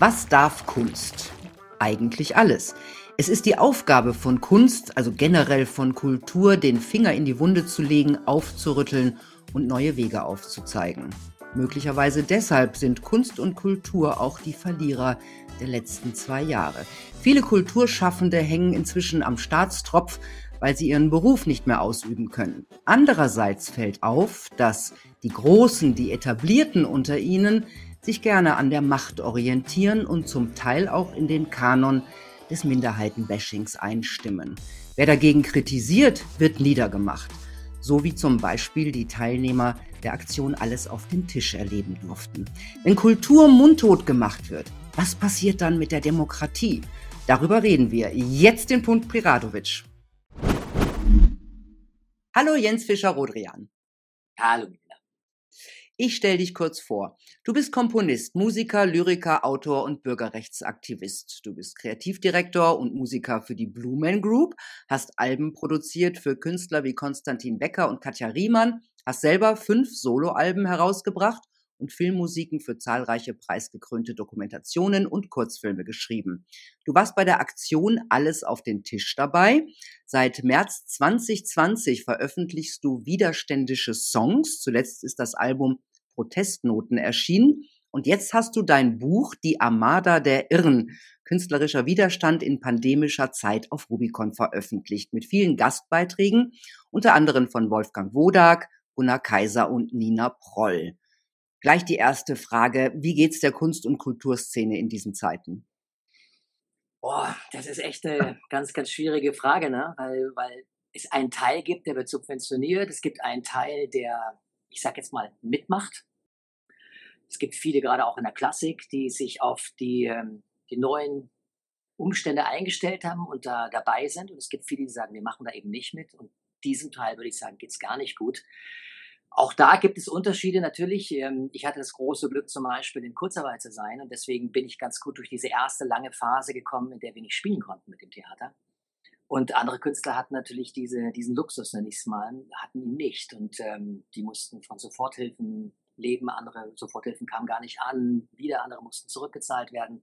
Was darf Kunst? Eigentlich alles. Es ist die Aufgabe von Kunst, also generell von Kultur, den Finger in die Wunde zu legen, aufzurütteln und neue Wege aufzuzeigen. Möglicherweise deshalb sind Kunst und Kultur auch die Verlierer der letzten zwei Jahre. Viele Kulturschaffende hängen inzwischen am Staatstropf, weil sie ihren Beruf nicht mehr ausüben können. Andererseits fällt auf, dass die Großen, die Etablierten unter ihnen sich gerne an der Macht orientieren und zum Teil auch in den Kanon des Minderheitenbashings einstimmen. Wer dagegen kritisiert, wird niedergemacht. So wie zum Beispiel die Teilnehmer der Aktion Alles auf den Tisch erleben durften. Wenn Kultur mundtot gemacht wird, was passiert dann mit der Demokratie? Darüber reden wir. Jetzt den Punkt Priradovic. Hallo Jens Fischer-Rodrian. Hallo. Ich stelle dich kurz vor. Du bist Komponist, Musiker, Lyriker, Autor und Bürgerrechtsaktivist. Du bist Kreativdirektor und Musiker für die Blue Man Group, hast Alben produziert für Künstler wie Konstantin Becker und Katja Riemann, hast selber fünf Soloalben herausgebracht und Filmmusiken für zahlreiche preisgekrönte Dokumentationen und Kurzfilme geschrieben. Du warst bei der Aktion Alles auf den Tisch dabei. Seit März 2020 veröffentlichst du widerständische Songs. Zuletzt ist das Album Protestnoten erschienen. Und jetzt hast du dein Buch Die Armada der Irren, künstlerischer Widerstand in pandemischer Zeit auf Rubicon veröffentlicht, mit vielen Gastbeiträgen, unter anderem von Wolfgang Wodak, Gunnar Kaiser und Nina Proll. Gleich die erste Frage, wie geht's der Kunst- und Kulturszene in diesen Zeiten? Boah, das ist echt eine ganz, ganz schwierige Frage, ne? weil, weil es einen Teil gibt, der wird subventioniert, es gibt einen Teil, der, ich sag jetzt mal, mitmacht es gibt viele, gerade auch in der Klassik, die sich auf die, ähm, die neuen Umstände eingestellt haben und da dabei sind. Und es gibt viele, die sagen, wir machen da eben nicht mit. Und diesem Teil würde ich sagen, geht es gar nicht gut. Auch da gibt es Unterschiede natürlich. Ähm, ich hatte das große Glück, zum Beispiel in Kurzarbeit zu sein und deswegen bin ich ganz gut durch diese erste lange Phase gekommen, in der wir nicht spielen konnten mit dem Theater. Und andere Künstler hatten natürlich diese, diesen Luxus, nenne ich es mal, hatten ihn nicht und ähm, die mussten von Soforthilfen leben, andere Soforthilfen kamen gar nicht an, wieder andere mussten zurückgezahlt werden.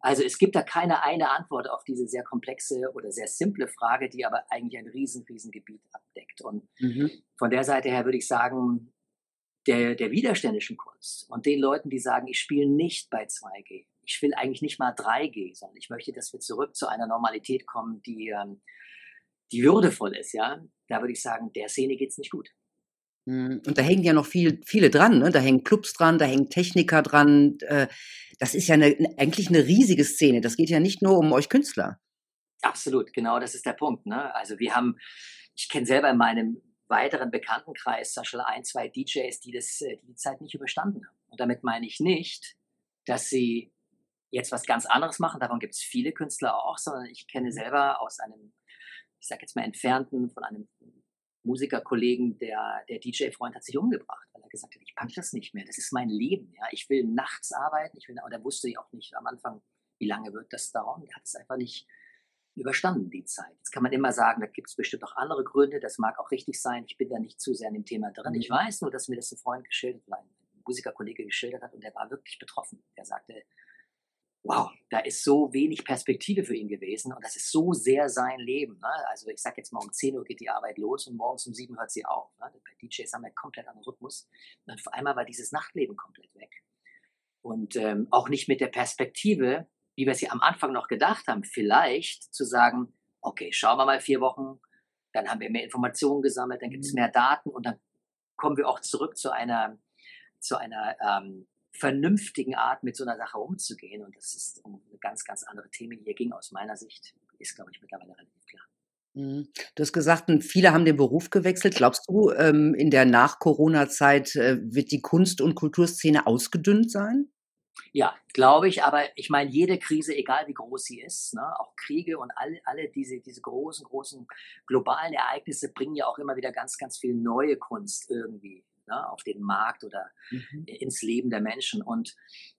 Also es gibt da keine eine Antwort auf diese sehr komplexe oder sehr simple Frage, die aber eigentlich ein riesen, riesen Gebiet abdeckt. Und mhm. von der Seite her würde ich sagen, der, der widerständischen Kunst und den Leuten, die sagen, ich spiele nicht bei 2G, ich will eigentlich nicht mal 3G, sondern ich möchte, dass wir zurück zu einer Normalität kommen, die, ähm, die würdevoll ist, ja, da würde ich sagen, der Szene geht es nicht gut. Mhm. Und da hängen ja noch viel, viele dran. Ne? Da hängen Clubs dran, da hängen Techniker dran. Äh, das ist ja eine, eigentlich eine riesige Szene. Das geht ja nicht nur um euch Künstler. Absolut, genau, das ist der Punkt. Ne? Also wir haben, ich kenne selber in meinem weiteren Bekanntenkreis zum Beispiel ein, zwei DJs, die das, äh, die, die Zeit nicht überstanden haben. Und damit meine ich nicht, dass sie jetzt was ganz anderes machen. Davon gibt es viele Künstler auch, sondern ich kenne selber aus einem, ich sage jetzt mal entfernten, von einem Musikerkollegen, der, der DJ-Freund hat sich umgebracht, weil er gesagt hat, ich packe das nicht mehr, das ist mein Leben. Ja? Ich will nachts arbeiten, ich will, und er wusste ja auch nicht am Anfang, wie lange wird das dauern. Er hat es einfach nicht überstanden, die Zeit. Jetzt kann man immer sagen, da gibt es bestimmt auch andere Gründe, das mag auch richtig sein. Ich bin da nicht zu sehr in dem Thema drin. Ich mhm. weiß nur, dass mir das ein Freund geschildert, ein Musikerkollege geschildert hat und der war wirklich betroffen. Er sagte, wow, da ist so wenig Perspektive für ihn gewesen und das ist so sehr sein Leben. Ne? Also ich sage jetzt mal, um 10 Uhr geht die Arbeit los und morgens um 7 hört sie auf. Ne? Bei DJs haben wir komplett einen Rhythmus. Und vor einmal war dieses Nachtleben komplett weg. Und ähm, auch nicht mit der Perspektive, wie wir es ja am Anfang noch gedacht haben, vielleicht zu sagen, okay, schauen wir mal vier Wochen, dann haben wir mehr Informationen gesammelt, dann gibt es mhm. mehr Daten und dann kommen wir auch zurück zu einer, zu einer ähm, vernünftigen Art mit so einer Sache umzugehen. Und das ist um eine ganz, ganz andere Themen, die hier ging aus meiner Sicht, ist, glaube ich, mittlerweile relativ klar. Mhm. Du hast gesagt, viele haben den Beruf gewechselt. Glaubst du, ähm, in der Nach-Corona-Zeit äh, wird die Kunst- und Kulturszene ausgedünnt sein? Ja, glaube ich, aber ich meine, jede Krise, egal wie groß sie ist, ne, auch Kriege und alle, alle diese, diese großen, großen globalen Ereignisse bringen ja auch immer wieder ganz, ganz viel neue Kunst irgendwie ne, auf den Markt oder mhm. ins Leben der Menschen. Und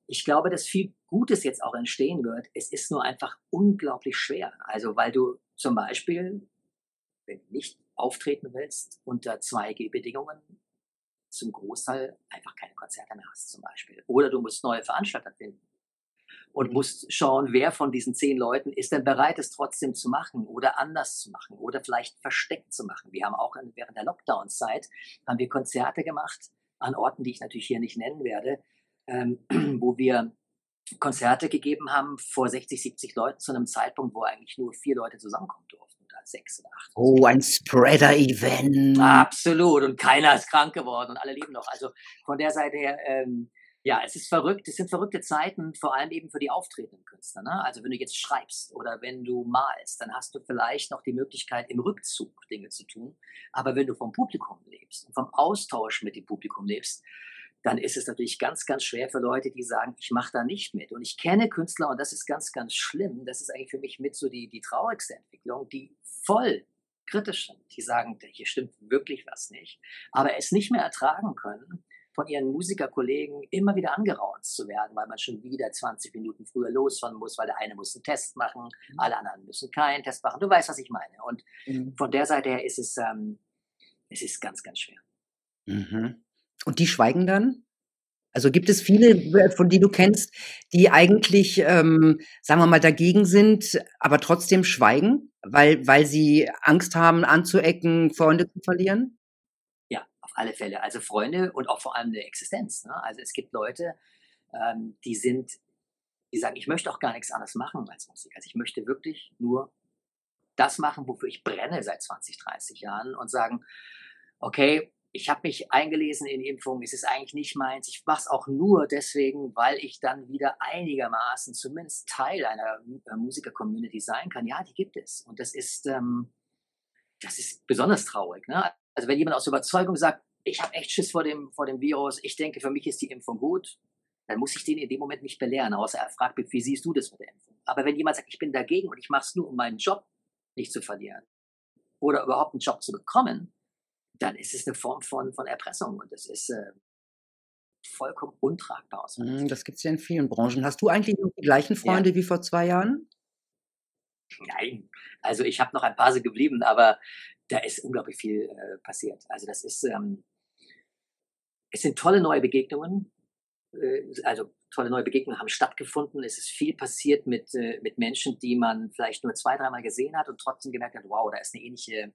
ich glaube, dass viel Gutes jetzt auch entstehen wird. Es ist nur einfach unglaublich schwer. Also, weil du zum Beispiel, wenn du nicht auftreten willst, unter 2G-Bedingungen zum Großteil einfach keine Konzerte mehr hast, zum Beispiel. Oder du musst neue Veranstalter finden. Und musst schauen, wer von diesen zehn Leuten ist denn bereit, es trotzdem zu machen oder anders zu machen oder vielleicht versteckt zu machen. Wir haben auch während der Lockdown-Zeit haben wir Konzerte gemacht an Orten, die ich natürlich hier nicht nennen werde, ähm, wo wir Konzerte gegeben haben vor 60, 70 Leuten zu einem Zeitpunkt, wo eigentlich nur vier Leute zusammenkommen durften oder sechs oder acht. Oh, ein Spreader-Event. Absolut. Und keiner ist krank geworden und alle leben noch. Also von der Seite her, ähm, ja, es ist verrückt, es sind verrückte Zeiten, vor allem eben für die auftretenden Künstler. Ne? Also wenn du jetzt schreibst oder wenn du malst, dann hast du vielleicht noch die Möglichkeit, im Rückzug Dinge zu tun. Aber wenn du vom Publikum lebst und vom Austausch mit dem Publikum lebst, dann ist es natürlich ganz, ganz schwer für Leute, die sagen, ich mache da nicht mit. Und ich kenne Künstler, und das ist ganz, ganz schlimm, das ist eigentlich für mich mit so die, die traurigste Entwicklung, die voll kritisch sind, die sagen, hier stimmt wirklich was nicht, aber es nicht mehr ertragen können, von ihren Musikerkollegen immer wieder angeraunt zu werden, weil man schon wieder 20 Minuten früher losfahren muss, weil der eine muss einen Test machen, mhm. alle anderen müssen keinen Test machen. Du weißt, was ich meine. Und mhm. von der Seite her ist es, ähm, es ist ganz, ganz schwer. Mhm. Und die schweigen dann? Also gibt es viele, äh, von die du kennst, die eigentlich, ähm, sagen wir mal, dagegen sind, aber trotzdem schweigen, weil, weil sie Angst haben, anzuecken, Freunde zu verlieren? Alle Fälle. Also Freunde und auch vor allem eine Existenz. Ne? Also es gibt Leute, ähm, die sind, die sagen, ich möchte auch gar nichts anderes machen als Musik. Also ich möchte wirklich nur das machen, wofür ich brenne seit 20, 30 Jahren und sagen, okay, ich habe mich eingelesen in Impfungen, es ist eigentlich nicht meins. Ich mache es auch nur deswegen, weil ich dann wieder einigermaßen zumindest Teil einer äh, Musiker-Community sein kann. Ja, die gibt es. Und das ist, ähm, das ist besonders traurig. Ne? Also wenn jemand aus Überzeugung sagt, ich habe echt Schiss vor dem, vor dem Virus, ich denke, für mich ist die Impfung gut, dann muss ich den in dem Moment nicht belehren, außer er fragt mich, wie siehst du das mit der Impfung? Aber wenn jemand sagt, ich bin dagegen und ich mache es nur, um meinen Job nicht zu verlieren oder überhaupt einen Job zu bekommen, dann ist es eine Form von, von Erpressung und das ist äh, vollkommen untragbar. Aus hm, das gibt es ja in vielen Branchen. Hast du eigentlich die gleichen Freunde ja. wie vor zwei Jahren? Nein, also ich habe noch ein paar so geblieben, aber da ist unglaublich viel äh, passiert. Also das ist, ähm, es sind tolle neue Begegnungen, äh, also tolle neue Begegnungen haben stattgefunden. Es ist viel passiert mit, äh, mit Menschen, die man vielleicht nur zwei, dreimal gesehen hat und trotzdem gemerkt hat, wow, da ist eine ähnliche,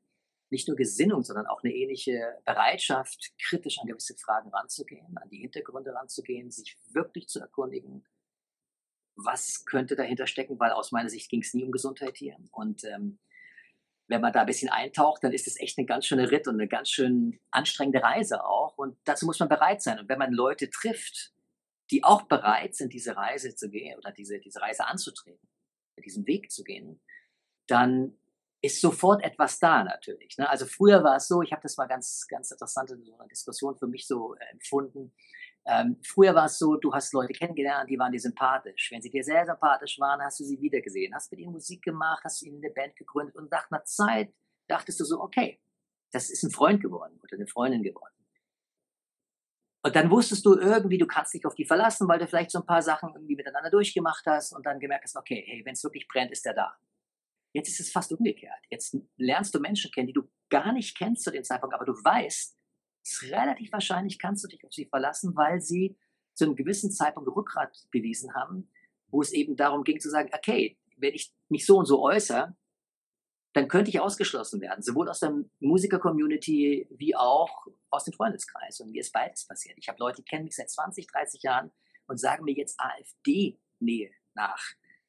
nicht nur Gesinnung, sondern auch eine ähnliche Bereitschaft, kritisch an gewisse Fragen ranzugehen, an die Hintergründe ranzugehen, sich wirklich zu erkundigen, was könnte dahinter stecken, weil aus meiner Sicht ging es nie um Gesundheit hier. Und ähm, wenn man da ein bisschen eintaucht, dann ist es echt ein ganz schöner Ritt und eine ganz schön anstrengende Reise auch. Und dazu muss man bereit sein. Und wenn man Leute trifft, die auch bereit sind, diese Reise zu gehen oder diese, diese Reise anzutreten, diesen Weg zu gehen, dann ist sofort etwas da natürlich. Ne? Also früher war es so, ich habe das mal ganz, ganz interessant in so einer Diskussion für mich so empfunden. Ähm, früher war es so, du hast Leute kennengelernt, die waren dir sympathisch. Wenn sie dir sehr sympathisch waren, hast du sie wiedergesehen, hast mit ihnen Musik gemacht, hast ihnen eine Band gegründet und nach einer Zeit dachtest du so, okay, das ist ein Freund geworden oder eine Freundin geworden. Und dann wusstest du irgendwie, du kannst dich auf die verlassen, weil du vielleicht so ein paar Sachen irgendwie miteinander durchgemacht hast und dann gemerkt hast, okay, hey, wenn es wirklich brennt, ist er da. Jetzt ist es fast umgekehrt. Jetzt lernst du Menschen kennen, die du gar nicht kennst zu dem Zeitpunkt, aber du weißt, ist relativ wahrscheinlich, kannst du dich auf sie verlassen, weil sie zu einem gewissen Zeitpunkt Rückgrat bewiesen haben, wo es eben darum ging zu sagen, okay, wenn ich mich so und so äußere, dann könnte ich ausgeschlossen werden, sowohl aus der Musiker-Community wie auch aus dem Freundeskreis. Und mir ist beides passiert. Ich habe Leute, die kennen mich seit 20, 30 Jahren und sagen mir jetzt AfD-Nähe nach.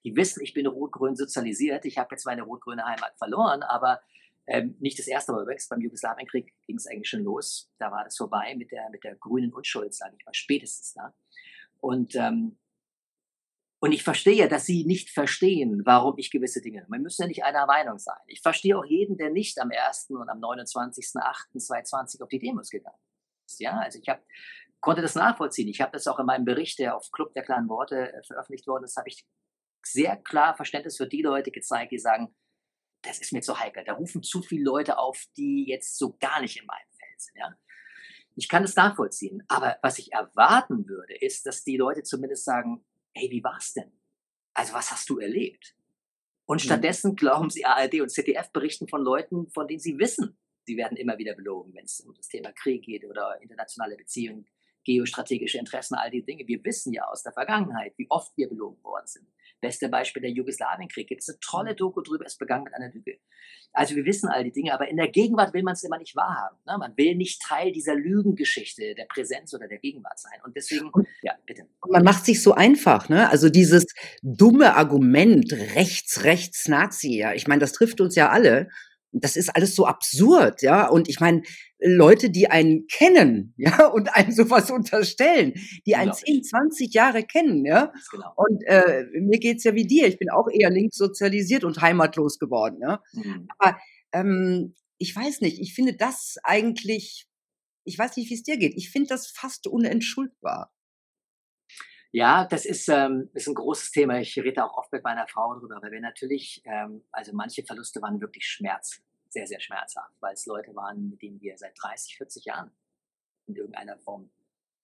Die wissen, ich bin rot-grün sozialisiert. Ich habe jetzt meine rot-grüne Heimat verloren, aber ähm, nicht das erste Mal übrigens, beim Jugoslawienkrieg ging es eigentlich schon los. Da war das vorbei mit der, mit der grünen Unschuld, sage ich mal, spätestens da. Und, ähm, und ich verstehe, dass Sie nicht verstehen, warum ich gewisse Dinge. Man müssen ja nicht einer Meinung sein. Ich verstehe auch jeden, der nicht am 1. und am 29.08.2020 auf die Demos gegangen ist. Ja, also ich habe konnte das nachvollziehen. Ich habe das auch in meinem Bericht, der auf Club der kleinen Worte äh, veröffentlicht worden ist, habe ich sehr klar Verständnis für die Leute gezeigt, die sagen, das ist mir zu heikel. Da rufen zu viele Leute auf, die jetzt so gar nicht in meinem Feld sind. Ja? Ich kann das nachvollziehen. Aber was ich erwarten würde, ist, dass die Leute zumindest sagen, hey, wie war's denn? Also was hast du erlebt? Und mhm. stattdessen glauben sie, ARD und ZDF berichten von Leuten, von denen sie wissen, sie werden immer wieder belogen, wenn es um das Thema Krieg geht oder internationale Beziehungen geostrategische Interessen, all die Dinge. Wir wissen ja aus der Vergangenheit, wie oft wir belogen worden sind. Beste Beispiel der Jugoslawienkrieg. Gibt es eine tolle Doku drüber, ist begangen mit einer Lüge. Also wir wissen all die Dinge, aber in der Gegenwart will man es immer nicht wahrhaben. Ne? Man will nicht Teil dieser Lügengeschichte der Präsenz oder der Gegenwart sein. Und deswegen, ja, bitte. Und man macht sich so einfach, ne? Also dieses dumme Argument, rechts, rechts, Nazi, ja. Ich meine, das trifft uns ja alle das ist alles so absurd, ja. Und ich meine, Leute, die einen kennen, ja, und einem sowas unterstellen, die einen 10, 20 Jahre kennen, ja. Genau. Und äh, mir geht's ja wie dir. Ich bin auch eher links sozialisiert und heimatlos geworden, ja. Mhm. Aber ähm, ich weiß nicht, ich finde das eigentlich, ich weiß nicht, wie es dir geht. Ich finde das fast unentschuldbar. Ja, das ist, ähm, ist ein großes Thema. Ich rede auch oft mit meiner Frau drüber, weil wir natürlich, ähm, also manche Verluste waren wirklich schmerz, sehr, sehr schmerzhaft, weil es Leute waren, mit denen wir seit 30, 40 Jahren in irgendeiner Form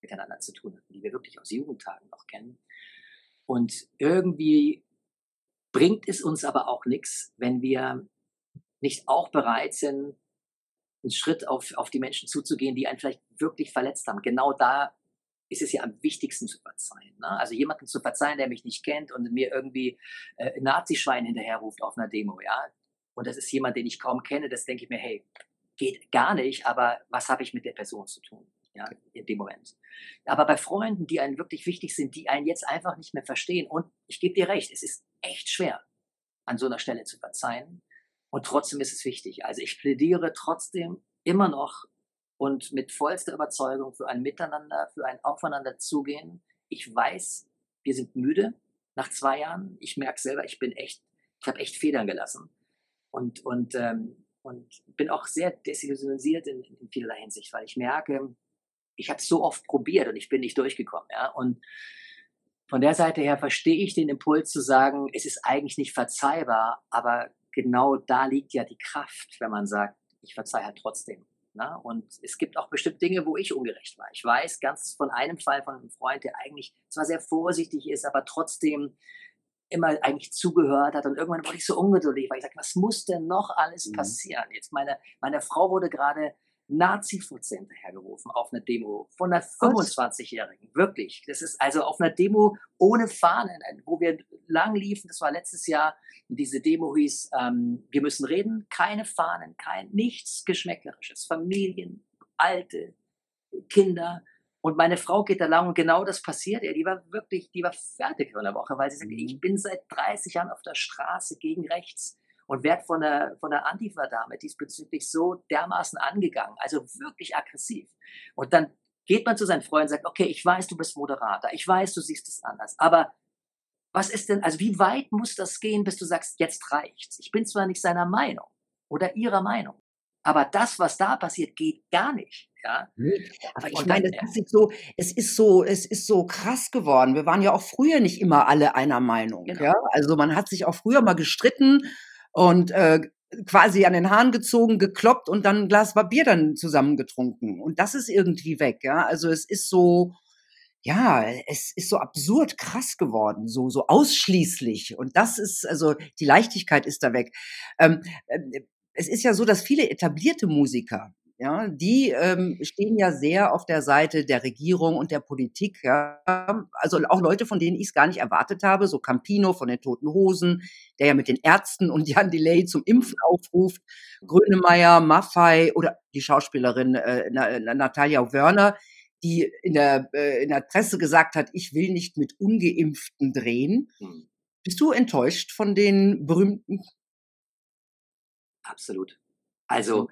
miteinander zu tun hatten, die wir wirklich aus Jugendtagen noch kennen. Und irgendwie bringt es uns aber auch nichts, wenn wir nicht auch bereit sind, einen Schritt auf, auf die Menschen zuzugehen, die einen vielleicht wirklich verletzt haben. Genau da ist es ja am wichtigsten zu verzeihen. Ne? Also jemanden zu verzeihen, der mich nicht kennt und mir irgendwie äh, Nazischwein hinterherruft auf einer Demo, ja. Und das ist jemand, den ich kaum kenne, das denke ich mir, hey, geht gar nicht, aber was habe ich mit der Person zu tun? Ja, in dem Moment. Aber bei Freunden, die einen wirklich wichtig sind, die einen jetzt einfach nicht mehr verstehen, und ich gebe dir recht, es ist echt schwer, an so einer Stelle zu verzeihen. Und trotzdem ist es wichtig. Also ich plädiere trotzdem immer noch und mit vollster Überzeugung für ein Miteinander, für ein Aufeinander zugehen. Ich weiß, wir sind müde nach zwei Jahren. Ich merke selber, ich bin echt, ich habe echt Federn gelassen und und ähm, und bin auch sehr desillusionisiert in, in vielerlei Hinsicht, weil ich merke, ich habe es so oft probiert und ich bin nicht durchgekommen. Ja? Und von der Seite her verstehe ich den Impuls zu sagen, es ist eigentlich nicht verzeihbar, aber genau da liegt ja die Kraft, wenn man sagt, ich verzeihe halt trotzdem. Ne? Und es gibt auch bestimmt Dinge, wo ich ungerecht war. Ich weiß ganz von einem Fall von einem Freund, der eigentlich zwar sehr vorsichtig ist, aber trotzdem immer eigentlich zugehört hat. Und irgendwann wurde ich so ungeduldig, weil ich sagte, was muss denn noch alles mhm. passieren? Jetzt meine, meine Frau wurde gerade Nazi-Futze hinterhergerufen auf einer Demo von einer 25-Jährigen. Wirklich. Das ist also auf einer Demo ohne Fahnen, wo wir lang liefen. Das war letztes Jahr. Diese Demo hieß, ähm, wir müssen reden. Keine Fahnen, kein, nichts Geschmäcklerisches. Familien, Alte, Kinder. Und meine Frau geht da lang und genau das passiert. Ja, die war wirklich, die war fertig von der Woche, weil sie sagt, ich mhm. bin seit 30 Jahren auf der Straße gegen rechts und werd von der, von der Antifa-Dame diesbezüglich so dermaßen angegangen, also wirklich aggressiv. Und dann geht man zu seinen Freunden und sagt, okay, ich weiß, du bist Moderator, ich weiß, du siehst es anders, aber was ist denn, also wie weit muss das gehen, bis du sagst, jetzt reicht's? Ich bin zwar nicht seiner Meinung oder ihrer Meinung, aber das, was da passiert, geht gar nicht. Ja? Aber ich meine, es ist so, es ist so, es ist so krass geworden. Wir waren ja auch früher nicht immer alle einer Meinung. Genau. Ja? Also man hat sich auch früher mal gestritten und äh, quasi an den Haaren gezogen, gekloppt und dann ein Glas Bier dann zusammengetrunken. Und das ist irgendwie weg, ja. Also es ist so, ja, es ist so absurd krass geworden, so, so ausschließlich. Und das ist, also die Leichtigkeit ist da weg. Ähm, äh, es ist ja so, dass viele etablierte Musiker, ja, die ähm, stehen ja sehr auf der Seite der Regierung und der Politik. Ja. Also auch Leute, von denen ich es gar nicht erwartet habe, so Campino von den Toten Hosen, der ja mit den Ärzten und Jan Delay zum Impfen aufruft, Grönemeyer, Maffei oder die Schauspielerin äh, Natalia Wörner, die in der, äh, in der Presse gesagt hat, ich will nicht mit Ungeimpften drehen. Hm. Bist du enttäuscht von den berühmten? Absolut. Also,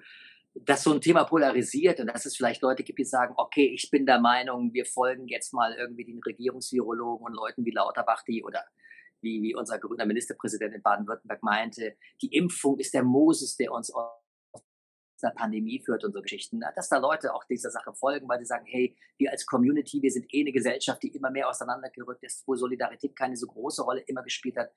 dass so ein Thema polarisiert und dass es vielleicht Leute gibt, die sagen, okay, ich bin der Meinung, wir folgen jetzt mal irgendwie den Regierungsvirologen und Leuten wie Lauterbach, die oder wie, wie unser grüner Ministerpräsident in Baden-Württemberg meinte, die Impfung ist der Moses, der uns aus der Pandemie führt und so Geschichten, dass da Leute auch dieser Sache folgen, weil sie sagen, hey, wir als Community, wir sind eh eine Gesellschaft, die immer mehr auseinandergerückt ist, wo Solidarität keine so große Rolle immer gespielt hat,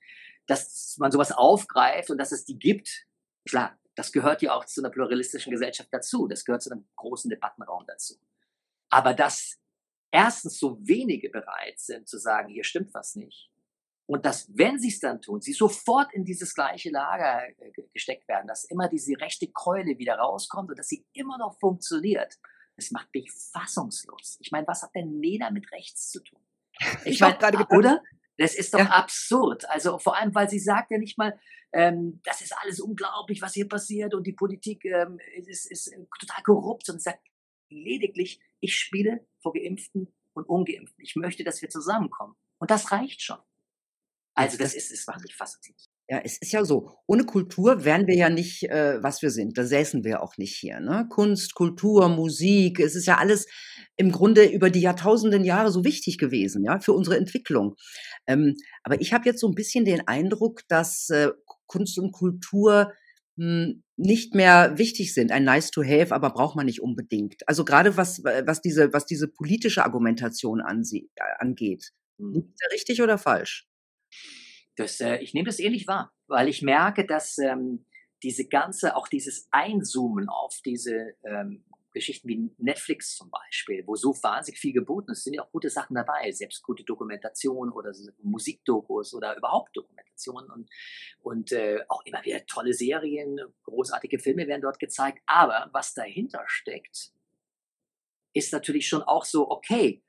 dass man sowas aufgreift und dass es die gibt, klar, das gehört ja auch zu einer pluralistischen Gesellschaft dazu. Das gehört zu einem großen Debattenraum dazu. Aber dass erstens so wenige bereit sind zu sagen, hier stimmt was nicht. Und dass, wenn sie es dann tun, sie sofort in dieses gleiche Lager äh, gesteckt werden, dass immer diese rechte Keule wieder rauskommt und dass sie immer noch funktioniert. Das macht mich fassungslos. Ich meine, was hat denn Nena mit rechts zu tun? Ich, ich meine, gerade oder? Das ist doch ja. absurd. Also vor allem, weil sie sagt ja nicht mal, ähm, das ist alles unglaublich, was hier passiert und die Politik ähm, ist, ist, total korrupt, sondern sagt lediglich, ich spiele vor Geimpften und Ungeimpften. Ich möchte, dass wir zusammenkommen. Und das reicht schon. Also das, das ist, macht mich fassungslos. Ja, es ist ja so, ohne Kultur wären wir ja nicht, äh, was wir sind. Da säßen wir auch nicht hier. Ne? Kunst, Kultur, Musik, es ist ja alles im Grunde über die Jahrtausenden Jahre so wichtig gewesen, ja, für unsere Entwicklung. Ähm, aber ich habe jetzt so ein bisschen den Eindruck, dass äh, Kunst und Kultur mh, hm, nicht mehr wichtig sind. Ein nice to have, aber braucht man nicht unbedingt. Also gerade was, was diese, was diese politische Argumentation äh, angeht. Hm. Liegt da richtig oder falsch? Das, äh, ich nehme das ähnlich wahr, weil ich merke, dass ähm, diese ganze, auch dieses Einzoomen auf diese ähm, Geschichten wie Netflix zum Beispiel, wo so wahnsinnig viel geboten ist, sind ja auch gute Sachen dabei, selbst gute Dokumentation oder Musikdokus oder überhaupt Dokumentationen und, und äh, auch immer wieder tolle Serien, großartige Filme werden dort gezeigt. Aber was dahinter steckt, ist natürlich schon auch so, okay,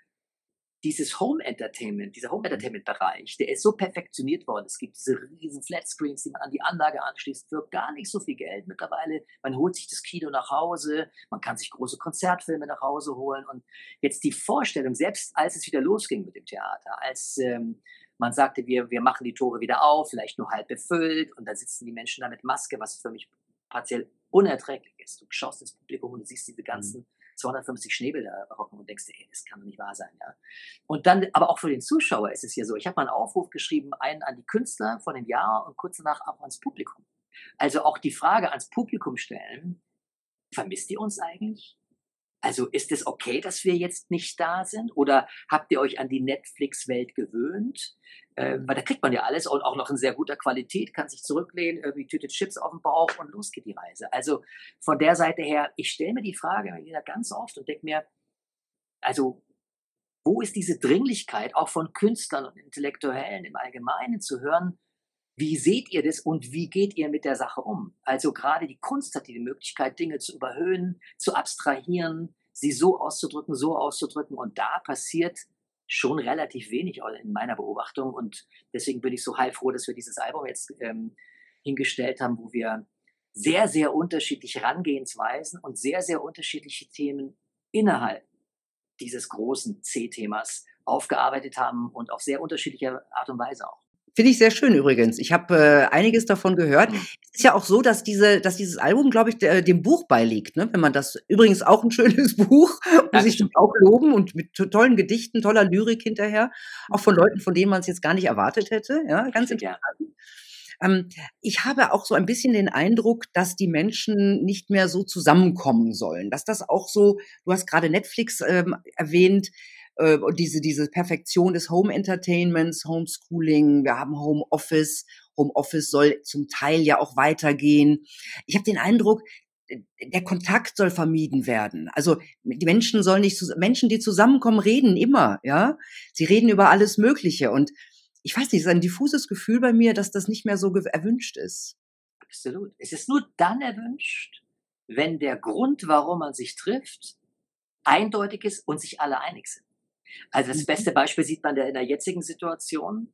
dieses Home Entertainment, dieser Home Entertainment Bereich, der ist so perfektioniert worden. Es gibt diese riesen Flatscreens, die man an die Anlage anschließt, für gar nicht so viel Geld mittlerweile. Man holt sich das Kino nach Hause, man kann sich große Konzertfilme nach Hause holen. Und jetzt die Vorstellung, selbst als es wieder losging mit dem Theater, als ähm, man sagte, wir, wir machen die Tore wieder auf, vielleicht nur halb befüllt und da sitzen die Menschen da mit Maske, was für mich partiell unerträglich ist. Du schaust ins Publikum und du siehst diese mhm. Ganzen 250 Schneebilder hocken und denkst, ey, das kann doch nicht wahr sein. Ja? Und dann, aber auch für den Zuschauer ist es ja so, ich habe mal einen Aufruf geschrieben, einen an die Künstler von dem Jahr und kurz danach auch ans Publikum. Also auch die Frage ans Publikum stellen, vermisst ihr uns eigentlich? Also ist es okay, dass wir jetzt nicht da sind? Oder habt ihr euch an die Netflix-Welt gewöhnt? Äh, weil da kriegt man ja alles und auch noch in sehr guter Qualität, kann sich zurücklehnen, irgendwie Tüte Chips auf dem Bauch und los geht die Reise. Also von der Seite her, ich stelle mir die Frage wieder ganz oft und denke mir, also wo ist diese Dringlichkeit auch von Künstlern und Intellektuellen im Allgemeinen zu hören, wie seht ihr das und wie geht ihr mit der Sache um? Also gerade die Kunst hat die Möglichkeit, Dinge zu überhöhen, zu abstrahieren, sie so auszudrücken, so auszudrücken. Und da passiert schon relativ wenig in meiner Beobachtung. Und deswegen bin ich so heilfroh, dass wir dieses Album jetzt ähm, hingestellt haben, wo wir sehr, sehr unterschiedliche Herangehensweisen und sehr, sehr unterschiedliche Themen innerhalb dieses großen C-Themas aufgearbeitet haben und auf sehr unterschiedliche Art und Weise auch. Finde ich sehr schön übrigens. Ich habe äh, einiges davon gehört. Es ist ja auch so, dass diese, dass dieses Album, glaube ich, der, dem Buch beiliegt. Ne? Wenn man das übrigens auch ein schönes Buch, muss ich auch loben und mit tollen Gedichten, toller Lyrik hinterher, auch von Leuten, von denen man es jetzt gar nicht erwartet hätte. Ja, ganz interessant. Ähm, ich habe auch so ein bisschen den Eindruck, dass die Menschen nicht mehr so zusammenkommen sollen. Dass das auch so, du hast gerade Netflix ähm, erwähnt, äh, diese, diese Perfektion des Home Entertainments, Homeschooling, wir haben Home Office. Home Office soll zum Teil ja auch weitergehen. Ich habe den Eindruck, der Kontakt soll vermieden werden. Also die Menschen sollen nicht Menschen, die zusammenkommen, reden immer, ja. Sie reden über alles Mögliche und ich weiß nicht, es ist ein diffuses Gefühl bei mir, dass das nicht mehr so erwünscht ist. Absolut. Es ist nur dann erwünscht, wenn der Grund, warum man sich trifft, eindeutig ist und sich alle einig sind. Also das mhm. beste Beispiel sieht man in der jetzigen Situation,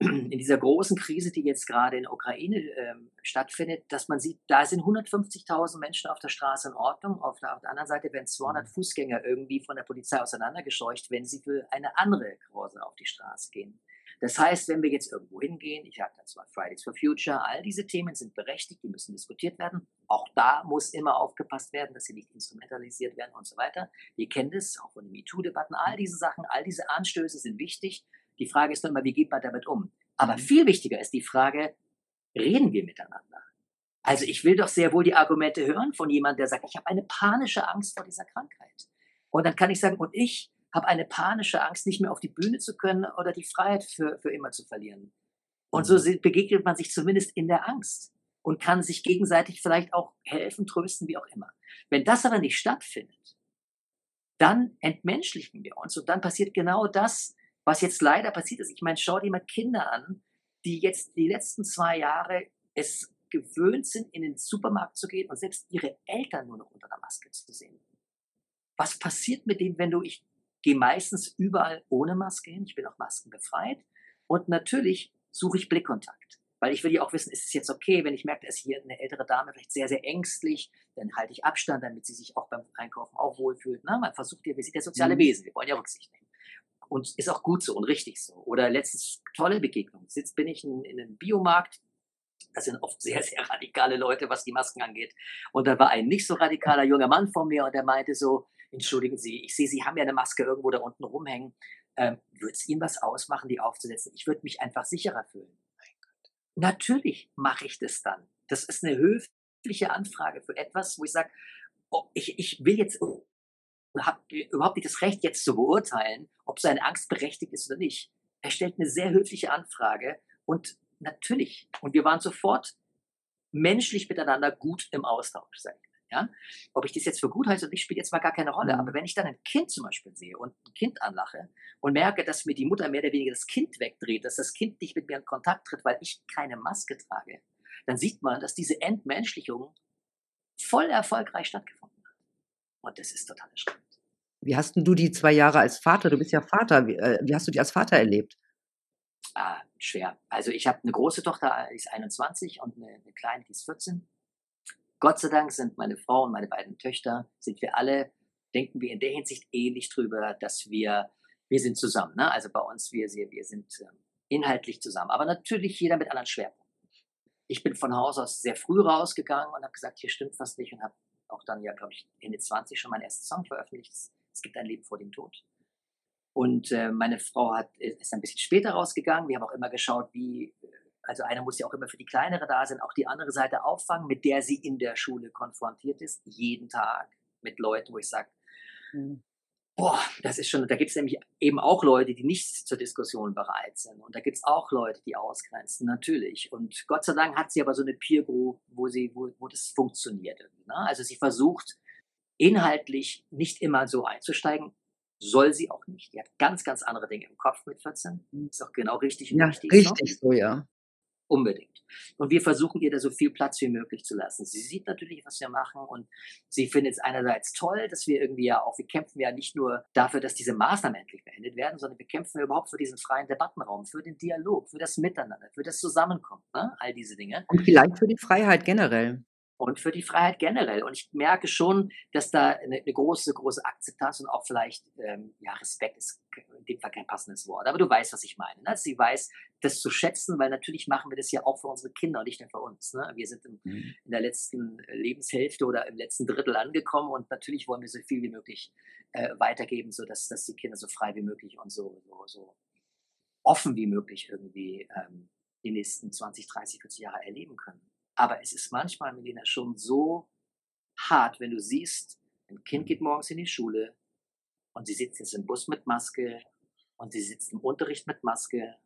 in dieser großen Krise, die jetzt gerade in der Ukraine äh, stattfindet, dass man sieht, da sind 150.000 Menschen auf der Straße in Ordnung. Auf der, auf der, anderen Seite werden 200 mhm. Fußgänger irgendwie von der Polizei auseinandergescheucht, wenn sie für eine andere Cause auf die Straße gehen. Das heißt, wenn wir jetzt irgendwo hingehen, ich sage dazu Fridays for Future, all diese Themen sind berechtigt, die müssen diskutiert werden. Auch da muss immer aufgepasst werden, dass sie nicht instrumentalisiert werden und so weiter. Wir kennen das auch von den MeToo-Debatten. All diese Sachen, all diese Anstöße sind wichtig. Die Frage ist nur immer, wie geht man damit um? Aber mhm. viel wichtiger ist die Frage, reden wir miteinander? Also ich will doch sehr wohl die Argumente hören von jemandem, der sagt, ich habe eine panische Angst vor dieser Krankheit. Und dann kann ich sagen, und ich habe eine panische Angst, nicht mehr auf die Bühne zu können oder die Freiheit für, für immer zu verlieren. Und so mhm. begegnet man sich zumindest in der Angst und kann sich gegenseitig vielleicht auch helfen, trösten, wie auch immer. Wenn das aber nicht stattfindet, dann entmenschlichen wir uns und dann passiert genau das, was jetzt leider passiert ist. Ich meine, schau dir mal Kinder an, die jetzt die letzten zwei Jahre es gewöhnt sind, in den Supermarkt zu gehen und selbst ihre Eltern nur noch unter der Maske zu sehen. was passiert mit denen, wenn du, ich gehe meistens überall ohne Maske hin, ich bin auch maskenbefreit und natürlich suche ich Blickkontakt. Weil ich will ja auch wissen, ist es jetzt okay, wenn ich merke, dass hier eine ältere Dame vielleicht sehr, sehr ängstlich, dann halte ich Abstand, damit sie sich auch beim Einkaufen auch wohlfühlt. Na, man versucht ja, wir sind ja soziale mhm. Wesen, wir wollen ja Rücksicht nehmen. Und ist auch gut so und richtig so. Oder letztens tolle Begegnung. Sitzt bin ich in, in einem Biomarkt, das sind oft sehr, sehr radikale Leute, was die Masken angeht. Und da war ein nicht so radikaler junger Mann vor mir und der meinte so, entschuldigen Sie, ich sehe, Sie haben ja eine Maske irgendwo da unten rumhängen. Ähm, würde es Ihnen was ausmachen, die aufzusetzen? Ich würde mich einfach sicherer fühlen. Natürlich mache ich das dann. Das ist eine höfliche Anfrage für etwas, wo ich sage, oh, ich, ich will jetzt habe überhaupt nicht das Recht, jetzt zu beurteilen, ob seine Angst berechtigt ist oder nicht. Er stellt eine sehr höfliche Anfrage und natürlich, und wir waren sofort menschlich miteinander gut im Austausch. Sein. Ja? Ob ich das jetzt für gut heiße oder nicht, spielt jetzt mal gar keine Rolle. Mhm. Aber wenn ich dann ein Kind zum Beispiel sehe und ein Kind anlache und merke, dass mir die Mutter mehr oder weniger das Kind wegdreht, dass das Kind nicht mit mir in Kontakt tritt, weil ich keine Maske trage, dann sieht man, dass diese Entmenschlichung voll erfolgreich stattgefunden hat. Und das ist total erschreckend. Wie hast du die zwei Jahre als Vater? Du bist ja Vater. Wie, äh, wie hast du die als Vater erlebt? Ah, schwer. Also ich habe eine große Tochter, die ist 21 und eine, eine kleine, die ist 14. Gott sei Dank sind meine Frau und meine beiden Töchter, sind wir alle, denken wir in der Hinsicht ähnlich drüber, dass wir, wir sind zusammen. Ne? Also bei uns, wir, wir sind ähm, inhaltlich zusammen. Aber natürlich jeder mit anderen Schwerpunkten. Ich bin von Haus aus sehr früh rausgegangen und habe gesagt, hier stimmt was nicht und habe auch dann ja, glaube ich, Ende 20 schon meinen ersten Song veröffentlicht. Es gibt ein Leben vor dem Tod. Und äh, meine Frau hat, ist ein bisschen später rausgegangen. Wir haben auch immer geschaut, wie also einer muss ja auch immer für die kleinere da sein, auch die andere Seite auffangen, mit der sie in der Schule konfrontiert ist, jeden Tag mit Leuten, wo ich sage, mhm. boah, das ist schon, da gibt es nämlich eben auch Leute, die nicht zur Diskussion bereit sind. Und da gibt es auch Leute, die ausgrenzen, natürlich. Und Gott sei Dank hat sie aber so eine Peer Group, wo sie, wo, wo das funktioniert. Ne? Also sie versucht inhaltlich nicht immer so einzusteigen, soll sie auch nicht. Die hat ganz, ganz andere Dinge im Kopf mit 14. Mhm. Ist auch genau richtig und ja, richtig. Richtig so, so ja. Unbedingt. Und wir versuchen ihr da so viel Platz wie möglich zu lassen. Sie sieht natürlich, was wir machen und sie findet es einerseits toll, dass wir irgendwie ja auch, wir kämpfen ja nicht nur dafür, dass diese Maßnahmen endlich beendet werden, sondern wir kämpfen ja überhaupt für diesen freien Debattenraum, für den Dialog, für das Miteinander, für das Zusammenkommen, ne? all diese Dinge. Und vielleicht für die Freiheit generell und für die Freiheit generell. Und ich merke schon, dass da eine, eine große, große Akzeptanz und auch vielleicht, ähm, ja, Respekt ist in dem Fall kein passendes Wort, aber du weißt, was ich meine. Ne? Sie weiß, das zu schätzen, weil natürlich machen wir das ja auch für unsere Kinder und nicht nur für uns. Ne? Wir sind im, mhm. in der letzten Lebenshälfte oder im letzten Drittel angekommen und natürlich wollen wir so viel wie möglich äh, weitergeben, sodass dass die Kinder so frei wie möglich und so, so, so offen wie möglich irgendwie ähm, die nächsten 20, 30, 40 Jahre erleben können. Aber es ist manchmal, Melina, schon so hart, wenn du siehst, ein Kind geht morgens in die Schule und sie sitzt jetzt im Bus mit Maske und sie sitzt im Unterricht mit Maske.